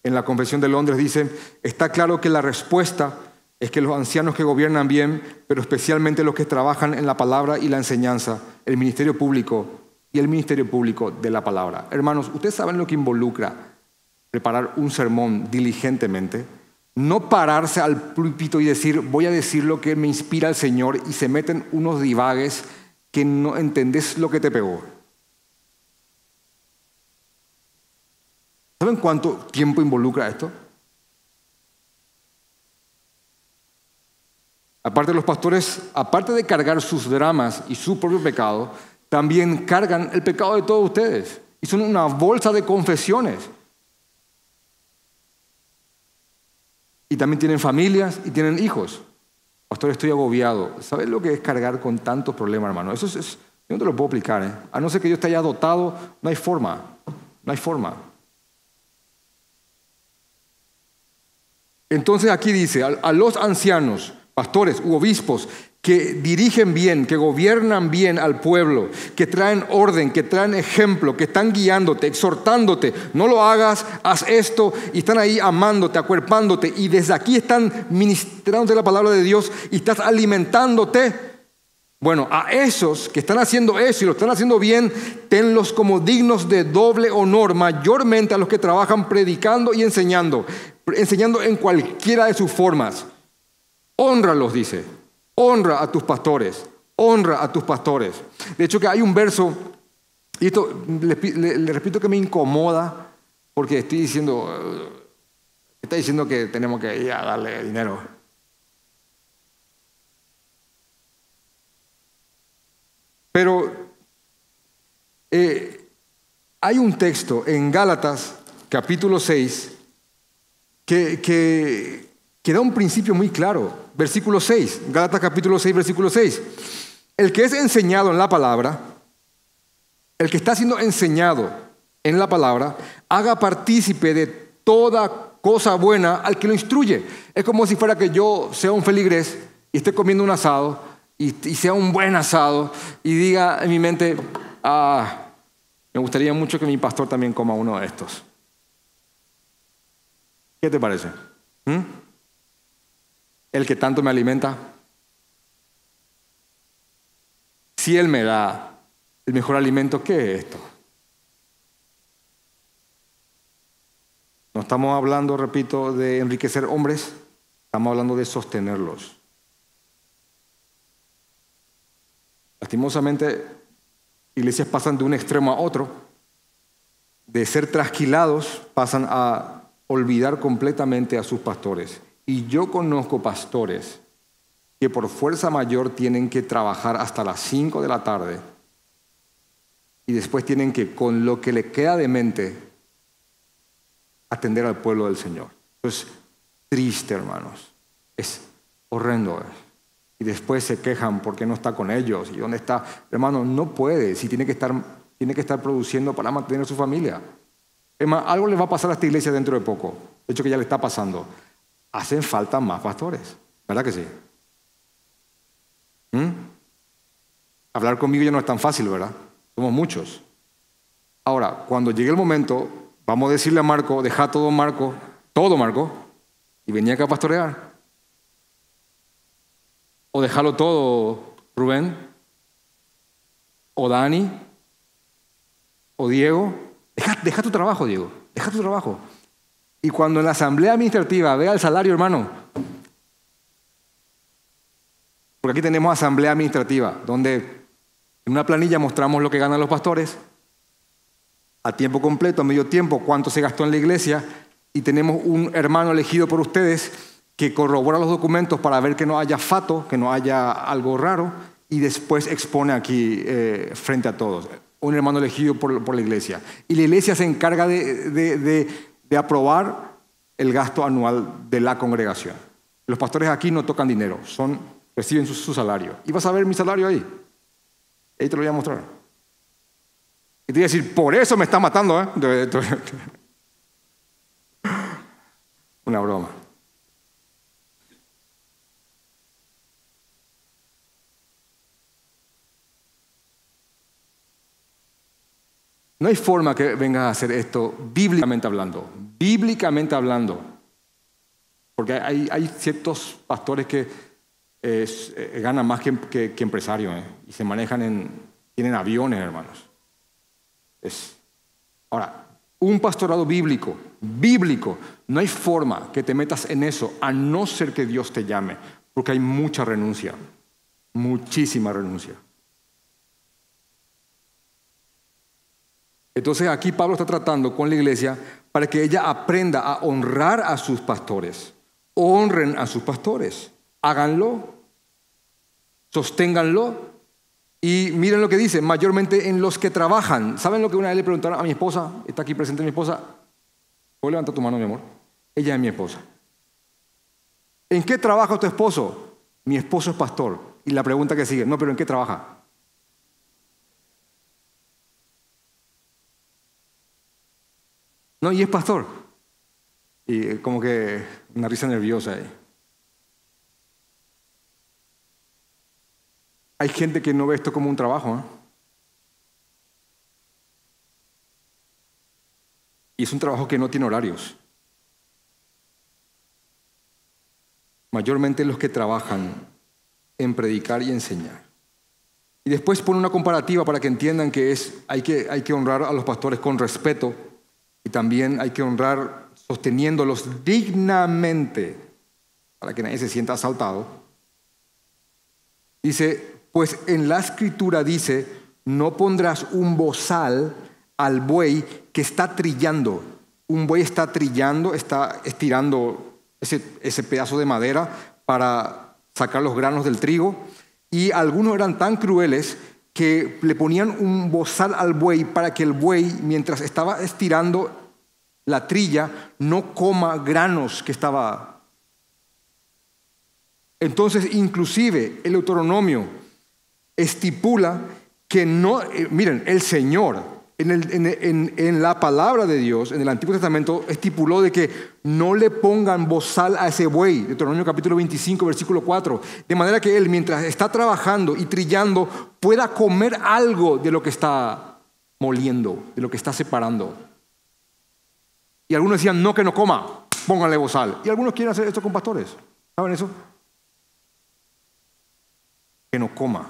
en la Convención de Londres, dice, está claro que la respuesta es que los ancianos que gobiernan bien, pero especialmente los que trabajan en la palabra y la enseñanza, el ministerio público y el ministerio público de la palabra. Hermanos, ¿ustedes saben lo que involucra preparar un sermón diligentemente? No pararse al púlpito y decir, voy a decir lo que me inspira el Señor y se meten unos divagues que no entendés lo que te pegó. ¿Saben cuánto tiempo involucra esto? Aparte los pastores, aparte de cargar sus dramas y su propio pecado, también cargan el pecado de todos ustedes. Y son una bolsa de confesiones. Y también tienen familias y tienen hijos. Pastor, estoy agobiado. ¿Sabes lo que es cargar con tantos problemas, hermano? Eso es, yo no te lo puedo explicar. ¿eh? A no ser que yo esté haya dotado, no hay forma. No hay forma. Entonces aquí dice, a, los ancianos, pastores u obispos que dirigen bien, que gobiernan bien al pueblo, que traen orden, que traen ejemplo, que están guiándote, exhortándote, no lo hagas, haz esto, y están ahí amándote, acuerpándote, y desde aquí están ministrándote la palabra de Dios y estás alimentándote. Bueno, a esos que están haciendo eso y lo están haciendo bien, tenlos como dignos de doble honor, mayormente a los que trabajan predicando y enseñando enseñando en cualquiera de sus formas. Honralos, dice. Honra a tus pastores. Honra a tus pastores. De hecho, que hay un verso, y esto le, repito que me incomoda, porque estoy diciendo, está diciendo que tenemos que ir a darle dinero. Pero eh, hay un texto en Gálatas, capítulo 6, que, da un principio muy claro. Versículo 6, Gálatas capítulo 6, versículo 6. El que es enseñado en la palabra, el que está siendo enseñado en la palabra, haga partícipe de toda cosa buena al que lo instruye. Es como si fuera que yo sea un feligrés y esté comiendo un asado y, y sea un buen asado y diga en mi mente, ah, me gustaría mucho que mi pastor también coma uno de estos. ¿Qué te parece? ¿Mm? El que tanto me alimenta. Si Él me da el mejor alimento, ¿qué es esto? No estamos hablando, repito, de enriquecer hombres, estamos hablando de sostenerlos. Lastimosamente, iglesias pasan de un extremo a otro, de ser trasquilados pasan a olvidar completamente a sus pastores. Y yo conozco pastores que por fuerza mayor tienen que trabajar hasta las 5 de la tarde y después tienen que, con lo que le queda de mente, atender al pueblo del Señor. Es triste, hermanos. Es horrendo. Y después se quejan porque no está con ellos. ¿Y dónde está? Hermano, no puede. Si tiene que estar, tiene que estar produciendo para mantener a su familia. Algo le va a pasar a esta iglesia dentro de poco. De hecho, que ya le está pasando. Hacen falta más pastores. ¿Verdad que sí? ¿Mm? Hablar conmigo ya no es tan fácil, ¿verdad? Somos muchos. Ahora, cuando llegue el momento, vamos a decirle a Marco, deja todo Marco, todo, Marco, y venía acá a pastorear. O dejarlo todo, Rubén, o Dani, o Diego. Deja, deja tu trabajo, Diego, deja tu trabajo. Y cuando en la asamblea administrativa vea el salario, hermano, porque aquí tenemos asamblea administrativa, donde en una planilla mostramos lo que ganan los pastores, a tiempo completo, a medio tiempo, cuánto se gastó en la iglesia, y tenemos un hermano elegido por ustedes que corrobora los documentos para ver que no haya fato, que no haya algo raro, y después expone aquí eh, frente a todos. Un hermano elegido por, la iglesia. Y la iglesia se encarga de, aprobar el gasto anual de la congregación. Los pastores aquí no tocan dinero, son, reciben su, salario. Y vas a ver mi salario ahí. Ahí te lo voy a mostrar. Y te voy a decir, por eso me está matando, ¿eh? Una broma. No hay forma que vengas a hacer esto bíblicamente hablando. Bíblicamente hablando. Porque hay, ciertos pastores que eh, ganan más que, empresarios eh, y se manejan en, tienen aviones, hermanos. ahora, un pastorado bíblico, bíblico, no hay forma que te metas en eso a no ser que Dios te llame, porque hay mucha renuncia, muchísima renuncia. Entonces aquí Pablo está tratando con la iglesia para que ella aprenda a honrar a sus pastores. Honren a sus pastores. Háganlo. Sosténganlo. Y miren lo que dice, mayormente en los que trabajan. ¿Saben lo que una vez le preguntaron a mi esposa? Está aquí presente mi esposa. ¿Puedo levantar tu mano, mi amor? Ella es mi esposa. ¿En qué trabaja tu esposo? Mi esposo es pastor. Y la pregunta que sigue, no, pero ¿en qué trabaja? No, y es pastor. Y como que una risa nerviosa ahí. Hay gente que no ve esto como un trabajo. ¿eh? Y es un trabajo que no tiene horarios. Mayormente los que trabajan en predicar y enseñar. Y después pone una comparativa para que entiendan que es, hay, que, hay que honrar a los pastores con respeto y también hay que honrar sosteniéndolos dignamente para que nadie se sienta asaltado. Dice, pues en la escritura dice, no pondrás un bozal al buey que está trillando. Un buey está trillando, está estirando ese, ese pedazo de madera para sacar los granos del trigo. Y algunos eran tan crueles que le ponían un bozal al buey para que el buey, mientras estaba estirando la trilla, no coma granos que estaba. Entonces, inclusive el Deuteronomio estipula que no, eh, miren, el Señor en, la palabra de Dios, en el Antiguo Testamento, estipuló de que no le pongan bozal a ese buey, Deuteronomio capítulo 25, versículo 4, de manera que él, mientras está trabajando y trillando, pueda comer algo de lo que está moliendo, de lo que está separando. Y algunos decían, no que no coma, pónganle bozal. Y algunos quieren hacer esto con pastores. ¿Saben eso? Que no coma.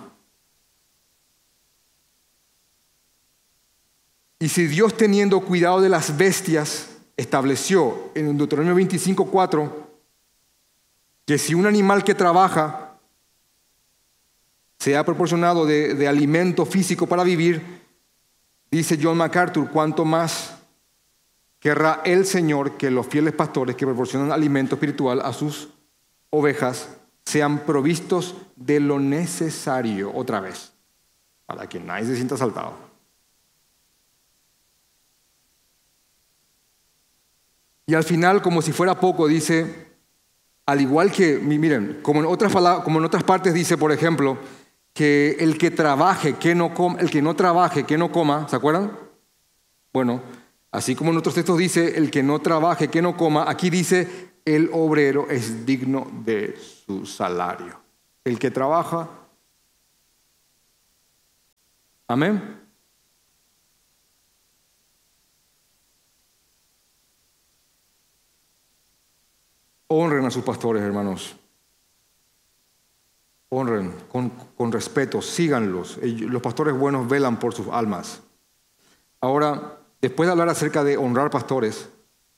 Y si Dios teniendo cuidado de las bestias, estableció en Deuteronomio 25.4 que si un animal que trabaja se ha proporcionado de, de, alimento físico para vivir, dice John MacArthur, cuanto más querrá el Señor que los fieles pastores que proporcionan alimento espiritual a sus ovejas sean provistos de lo necesario otra vez, para que nadie se sienta saltado. Y al final, como si fuera poco, dice, al igual que, miren, como en otras, como en otras partes dice, por ejemplo, que el que trabaje, que no coma, el que no trabaje, que no coma, ¿se acuerdan? Bueno, así como en otros textos dice, el que no trabaje, que no coma, aquí dice, el obrero es digno de su salario. El que trabaja. Amén. Honren a sus pastores, hermanos. Honren con, con respeto, síganlos. Los pastores buenos velan por sus almas. Ahora, después de hablar acerca de honrar pastores,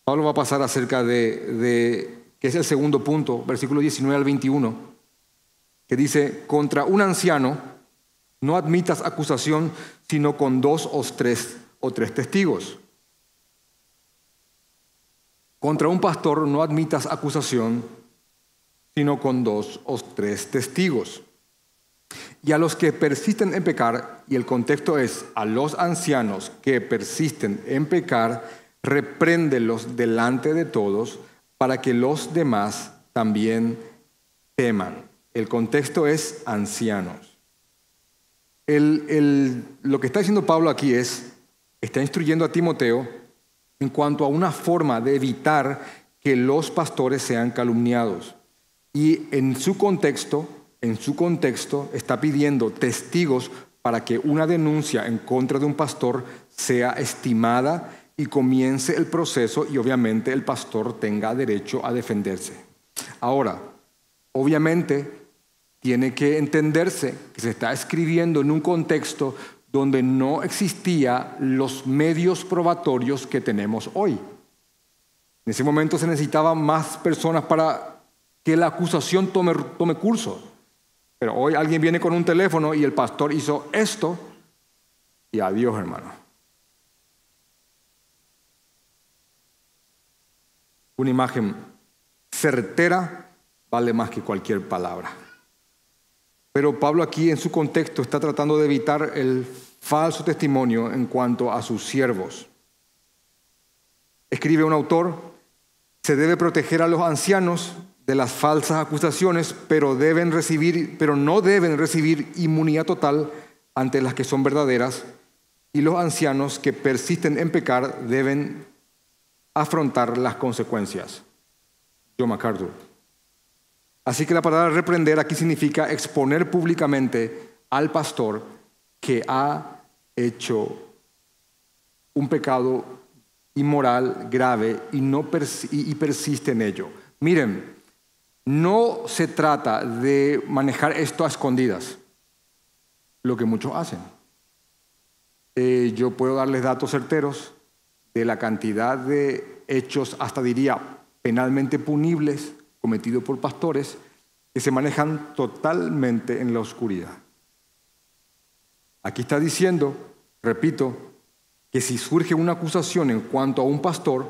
Pablo va a pasar acerca de, que es el segundo punto, versículo 19 al 21, que dice, contra un anciano no admitas acusación sino con dos o tres, o tres testigos. Contra un pastor no admitas acusación sino con dos o tres testigos. Y a los que persisten en pecar, y el contexto es a los ancianos que persisten en pecar, repréndelos delante de todos para que los demás también teman. El contexto es ancianos. lo que está diciendo Pablo aquí es, está instruyendo a Timoteo en cuanto a una forma de evitar que los pastores sean calumniados. Y en su contexto, en su contexto, está pidiendo testigos para que una denuncia en contra de un pastor sea estimada y comience el proceso y obviamente el pastor tenga derecho a defenderse. Ahora, obviamente tiene que entenderse que se está escribiendo en un contexto donde no existían los medios probatorios que tenemos hoy. En ese momento se necesitaban más personas para que la acusación tome, tome curso. Pero hoy alguien viene con un teléfono y el pastor hizo esto y adiós hermano. Una imagen certera vale más que cualquier palabra. Pero Pablo aquí en su contexto está tratando de evitar el falso testimonio en cuanto a sus siervos. Escribe un autor, se debe proteger a los ancianos de las falsas acusaciones, pero, deben recibir, pero no deben recibir inmunidad total ante las que son verdaderas, y los ancianos que persisten en pecar deben afrontar las consecuencias. John MacArthur. Así que la palabra reprender aquí significa exponer públicamente al pastor que ha hecho un pecado inmoral grave y, no y persiste en ello. Miren, no se trata de manejar esto a escondidas, lo que muchos hacen. Eh, yo puedo darles datos certeros de la cantidad de hechos, hasta diría, penalmente punibles cometidos por pastores que se manejan totalmente en la oscuridad. Aquí está diciendo, repito, que si surge una acusación en cuanto a un pastor,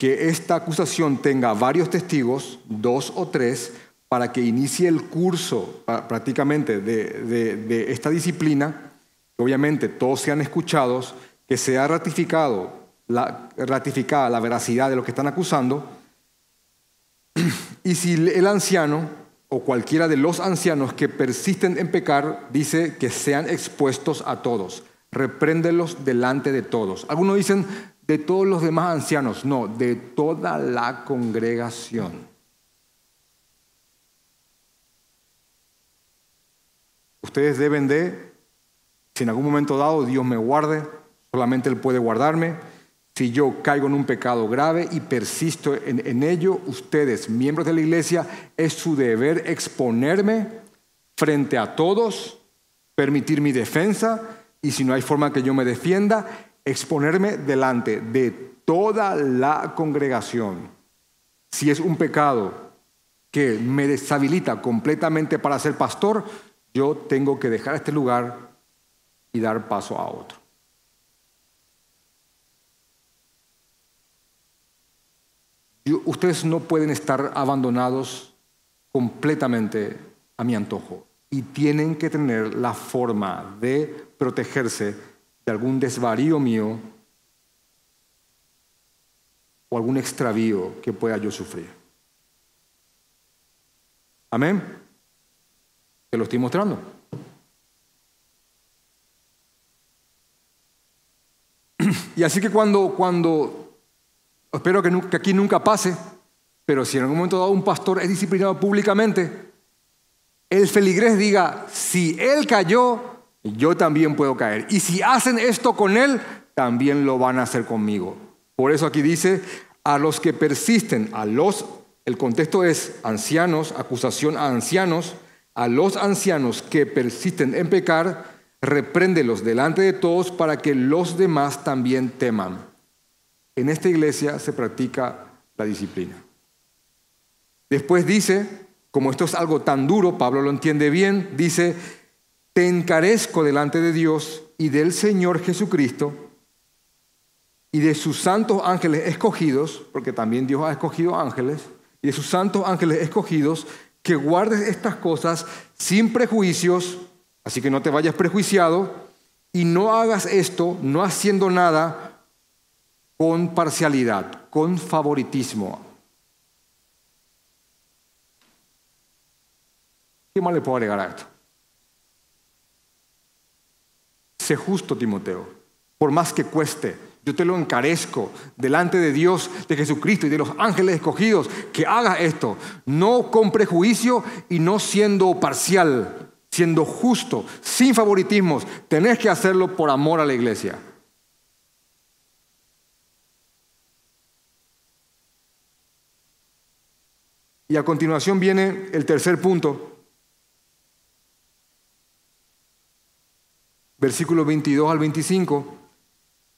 que esta acusación tenga varios testigos, dos o tres, para que inicie el curso prácticamente de, esta disciplina, que obviamente todos sean escuchados, que sea ratificado, la, ratificada la veracidad de lo que están acusando, y si el anciano o cualquiera de los ancianos que persisten en pecar, dice que sean expuestos a todos, repréndelos delante de todos. Algunos dicen, de todos los demás ancianos, no, de toda la congregación. Ustedes deben de, si en algún momento dado Dios me guarde, solamente Él puede guardarme. Si yo caigo en un pecado grave y persisto en, en ello, ustedes, miembros de la iglesia, es su deber exponerme frente a todos, permitir mi defensa y si no hay forma que yo me defienda, exponerme delante de toda la congregación, si es un pecado que me deshabilita completamente para ser pastor, yo tengo que dejar este lugar y dar paso a otro. ustedes no pueden estar abandonados completamente a mi antojo y tienen que tener la forma de protegerse algún desvarío mío o algún extravío que pueda yo sufrir. Amén. Te lo estoy mostrando. Y así que cuando, cuando, espero que, que aquí nunca pase, pero si en algún momento dado un pastor es disciplinado públicamente, el feligrés diga, si él cayó, yo también puedo caer. Y si hacen esto con él, también lo van a hacer conmigo. Por eso aquí dice, a los que persisten, a los El contexto es ancianos, acusación a ancianos, a los ancianos que persisten en pecar, repréndelos delante de todos para que los demás también teman. En esta iglesia se practica la disciplina. Después dice, como esto es algo tan duro, Pablo lo entiende bien, dice, te encarezco delante de Dios y del Señor Jesucristo y de sus santos ángeles escogidos, porque también Dios ha escogido ángeles, y de sus santos ángeles escogidos, que guardes estas cosas sin prejuicios, así que no te vayas prejuiciado, y no hagas esto no haciendo nada con parcialidad, con favoritismo. ¿Qué más le puedo agregar a esto? Sé justo, Timoteo, por más que cueste. Yo te lo encarezco delante de Dios, de Jesucristo y de los ángeles escogidos, que hagas esto, no con prejuicio y no siendo parcial, siendo justo, sin favoritismos. Tenés que hacerlo por amor a la iglesia. Y a continuación viene el tercer punto, versículos 22 al 25,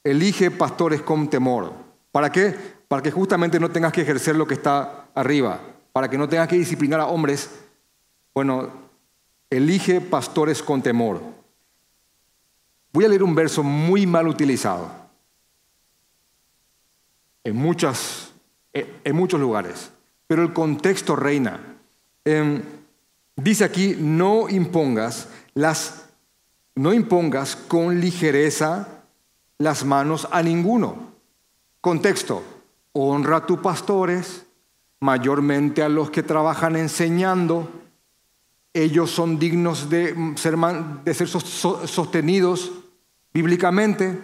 elige pastores con temor. ¿Para qué? Para que justamente no tengas que ejercer lo que está arriba, para que no tengas que disciplinar a hombres. Bueno, elige pastores con temor. Voy a leer un verso muy mal utilizado en, muchas, en muchos lugares, pero el contexto reina. Em, dice aquí, no impongas las no impongas con ligereza las manos a ninguno. Contexto, honra a tus pastores, mayormente a los que trabajan enseñando. Ellos son dignos de ser, de ser sostenidos bíblicamente.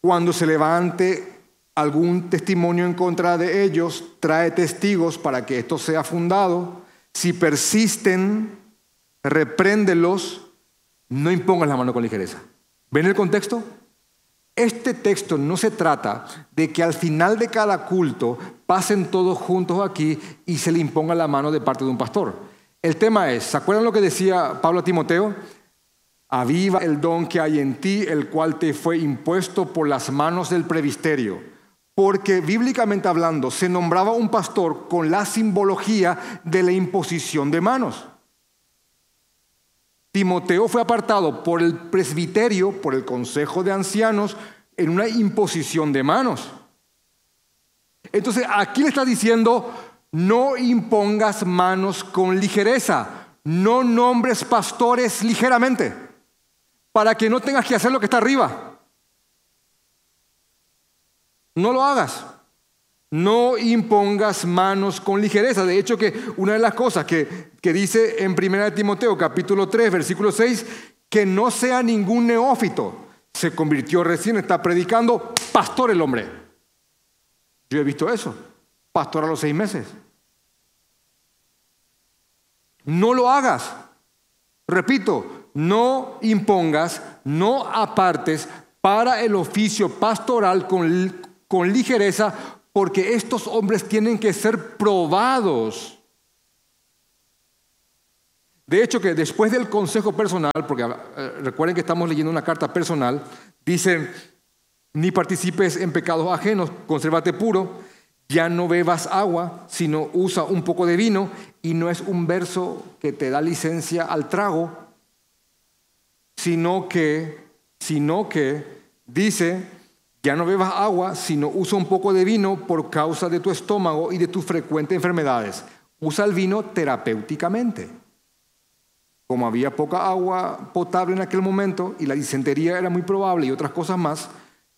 Cuando se levante algún testimonio en contra de ellos, trae testigos para que esto sea fundado. Si persisten, repréndelos no impongas la mano con ligereza. ¿Ven el contexto? Este texto no se trata de que al final de cada culto pasen todos juntos aquí y se le imponga la mano de parte de un pastor. El tema es, ¿se acuerdan lo que decía Pablo a Timoteo? Aviva el don que hay en ti, el cual te fue impuesto por las manos del previsterio. Porque bíblicamente hablando, se nombraba un pastor con la simbología de la imposición de manos. Timoteo fue apartado por el presbiterio, por el consejo de ancianos, en una imposición de manos. Entonces aquí le está diciendo, no impongas manos con ligereza, no nombres pastores ligeramente, para que no tengas que hacer lo que está arriba. No lo hagas. No impongas manos con ligereza. De hecho, que una de las cosas que, dice en 1 Timoteo capítulo 3, versículo 6, que no sea ningún neófito. Se convirtió recién, está predicando, pastor el hombre. Yo he visto eso, pastor a los seis meses. No lo hagas. Repito, no impongas, no apartes para el oficio pastoral con, con ligereza porque estos hombres tienen que ser probados. De hecho, que después del consejo personal, porque eh, recuerden que estamos leyendo una carta personal, dice, ni participes en pecados ajenos, consérvate puro, ya no bebas agua, sino usa un poco de vino, y no es un verso que te da licencia al trago, sino que, sino que dice, ya no bebas agua, sino usa un poco de vino por causa de tu estómago y de tus frecuentes enfermedades. Usa el vino terapéuticamente. Como había poca agua potable en aquel momento y la disentería era muy probable y otras cosas más,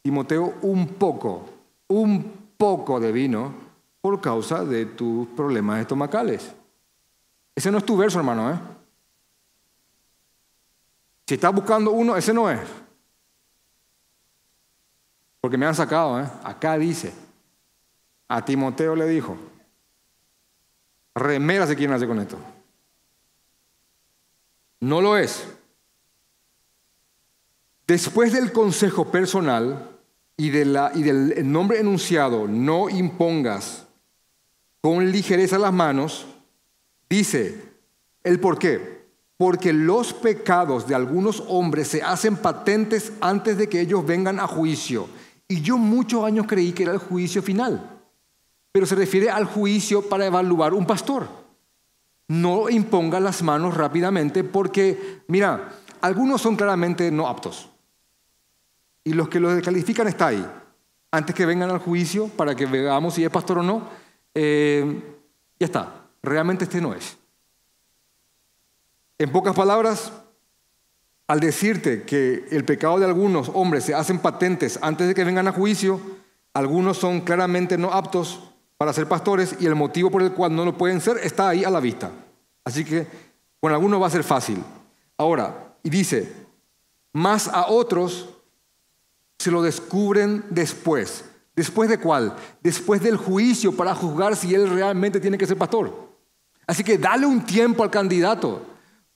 Timoteo, un poco, un poco de vino por causa de tus problemas estomacales. Ese no es tu verso, hermano. ¿eh? Si estás buscando uno, ese no es. Porque me han sacado, ¿eh? Acá dice, a Timoteo le dijo, remera se quieren hacer con esto. No lo es. Después del consejo personal y, de la, y del nombre enunciado, no impongas con ligereza las manos, dice el por qué. Porque los pecados de algunos hombres se hacen patentes antes de que ellos vengan a juicio. Y yo muchos años creí que era el juicio final, pero se refiere al juicio para evaluar un pastor. No imponga las manos rápidamente porque, mira, algunos son claramente no aptos. Y los que los descalifican está ahí. Antes que vengan al juicio para que veamos si es pastor o no, eh, ya está. Realmente este no es. En pocas palabras, al decirte que el pecado de algunos hombres se hacen patentes antes de que vengan a juicio, algunos son claramente no aptos para ser pastores y el motivo por el cual no lo pueden ser está ahí a la vista. Así que con algunos va a ser fácil. Ahora, y dice, más a otros se lo descubren después. ¿Después de cuál? Después del juicio para juzgar si él realmente tiene que ser pastor. Así que dale un tiempo al candidato.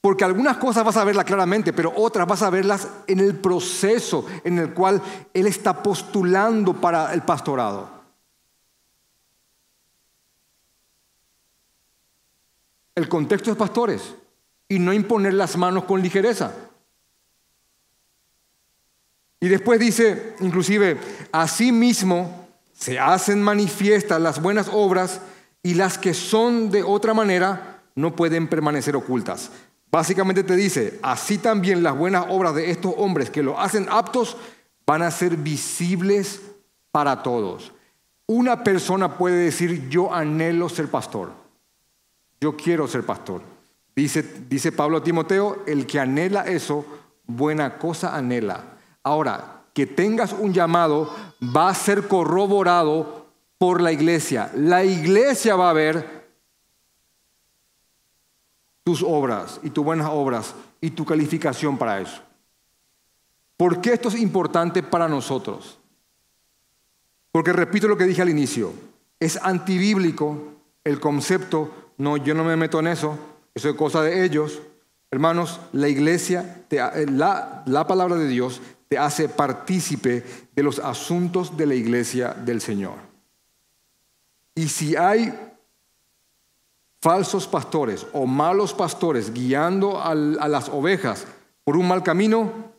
Porque algunas cosas vas a verlas claramente, pero otras vas a verlas en el proceso en el cual Él está postulando para el pastorado. El contexto es pastores y no imponer las manos con ligereza. Y después dice, inclusive, asimismo se hacen manifiestas las buenas obras y las que son de otra manera no pueden permanecer ocultas. Básicamente te dice, así también las buenas obras de estos hombres que lo hacen aptos van a ser visibles para todos. Una persona puede decir, yo anhelo ser pastor, yo quiero ser pastor. Dice, dice Pablo a Timoteo, el que anhela eso, buena cosa anhela. Ahora, que tengas un llamado va a ser corroborado por la iglesia. La iglesia va a ver tus obras y tus buenas obras y tu calificación para eso. ¿Por qué esto es importante para nosotros? Porque repito lo que dije al inicio, es antibíblico el concepto, no, yo no me meto en eso, eso es cosa de ellos. Hermanos, la iglesia, la, la palabra de Dios te hace partícipe de los asuntos de la iglesia del Señor. Y si hay falsos pastores o malos pastores guiando a las ovejas por un mal camino,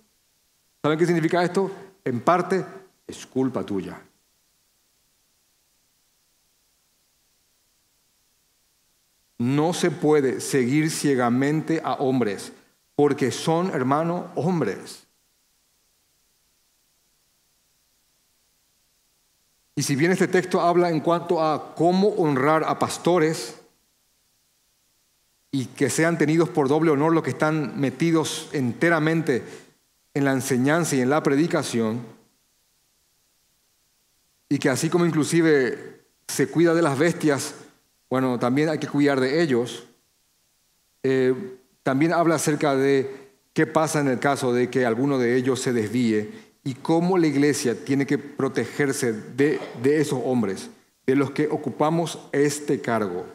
¿saben qué significa esto? En parte es culpa tuya. No se puede seguir ciegamente a hombres, porque son, hermano, hombres. Y si bien este texto habla en cuanto a cómo honrar a pastores, y que sean tenidos por doble honor los que están metidos enteramente en la enseñanza y en la predicación, y que así como inclusive se cuida de las bestias, bueno, también hay que cuidar de ellos. Eh, también habla acerca de qué pasa en el caso de que alguno de ellos se desvíe y cómo la iglesia tiene que protegerse de, de esos hombres, de los que ocupamos este cargo.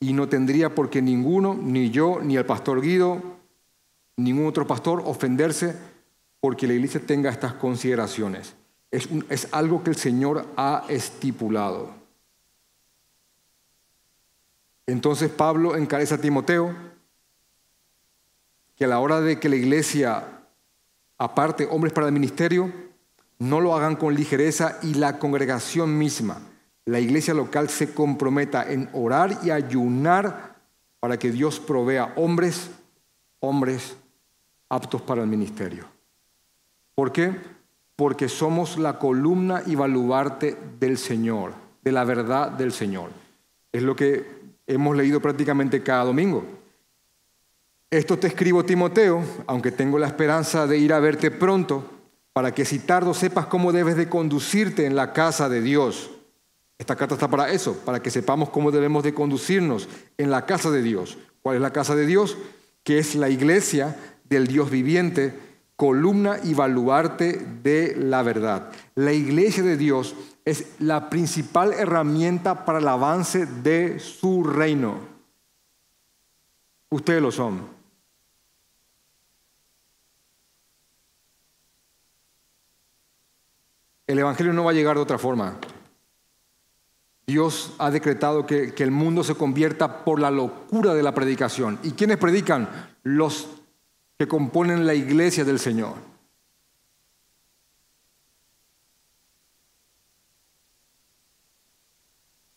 Y no tendría por qué ninguno, ni yo, ni el pastor Guido, ningún otro pastor, ofenderse porque la iglesia tenga estas consideraciones. Es, es algo que el Señor ha estipulado. Entonces Pablo encarece a Timoteo que a la hora de que la iglesia aparte hombres para el ministerio, no lo hagan con ligereza y la congregación misma la iglesia local se comprometa en orar y ayunar para que Dios provea hombres, hombres aptos para el ministerio. ¿Por qué? Porque somos la columna y baluarte del Señor, de la verdad del Señor. Es lo que hemos leído prácticamente cada domingo. Esto te escribo, Timoteo, aunque tengo la esperanza de ir a verte pronto, para que si tardo sepas cómo debes de conducirte en la casa de Dios esta carta está para eso, para que sepamos cómo debemos de conducirnos en la casa de Dios. ¿Cuál es la casa de Dios? Que es la iglesia del Dios viviente, columna y baluarte de la verdad. La iglesia de Dios es la principal herramienta para el avance de su reino. Ustedes lo son. El Evangelio no va a llegar de otra forma. Dios ha decretado que, el mundo se convierta por la locura de la predicación. ¿Y quiénes predican? Los que componen la iglesia del Señor.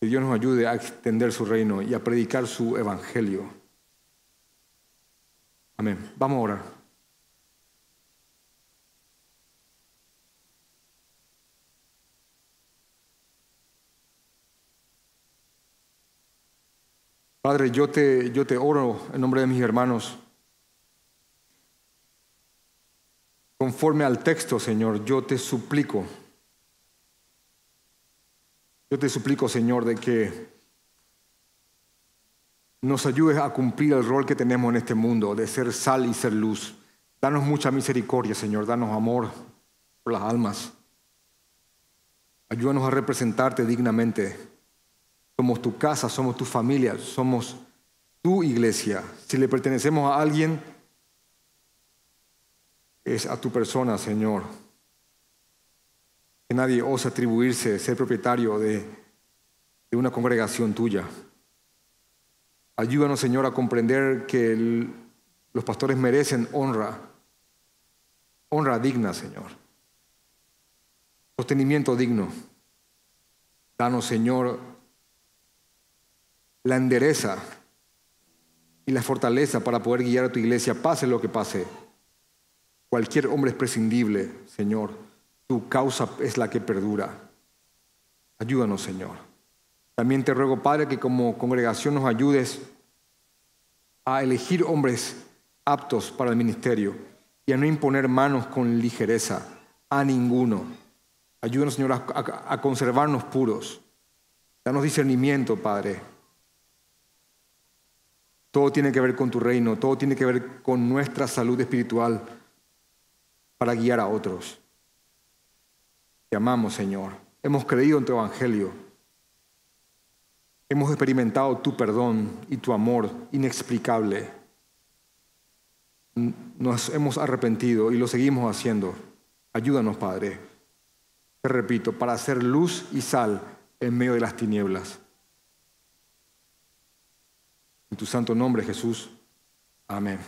Que Dios nos ayude a extender su reino y a predicar su evangelio. Amén. Vamos a orar. Padre, yo te, yo te oro en nombre de mis hermanos. Conforme al texto, Señor, yo te suplico. Yo te suplico, Señor, de que nos ayudes a cumplir el rol que tenemos en este mundo, de ser sal y ser luz. Danos mucha misericordia, Señor, danos amor por las almas. Ayúdanos a representarte dignamente somos tu casa, somos tu familia, somos tu iglesia. Si le pertenecemos a alguien, es a tu persona, Señor. Que nadie osa atribuirse, ser propietario de, de una congregación tuya. Ayúdanos, Señor, a comprender que los pastores merecen honra, honra digna, Señor. Sostenimiento digno. Danos, Señor, la endereza y la fortaleza para poder guiar a tu iglesia, pase lo que pase. Cualquier hombre es prescindible, Señor. Tu causa es la que perdura. Ayúdanos, Señor. También te ruego, Padre, que como congregación nos ayudes a elegir hombres aptos para el ministerio y a no imponer manos con ligereza a ninguno. Ayúdanos, Señor, a, a conservarnos puros. Danos discernimiento, Padre todo tiene que ver con tu reino, todo tiene que ver con nuestra salud espiritual para guiar a otros. Te amamos, Señor. Hemos creído en tu evangelio. Hemos experimentado tu perdón y tu amor inexplicable. Nos hemos arrepentido y lo seguimos haciendo. Ayúdanos, Padre. Te repito, para hacer luz y sal en medio de las tinieblas. En tu santo nombre, Jesús. Amén.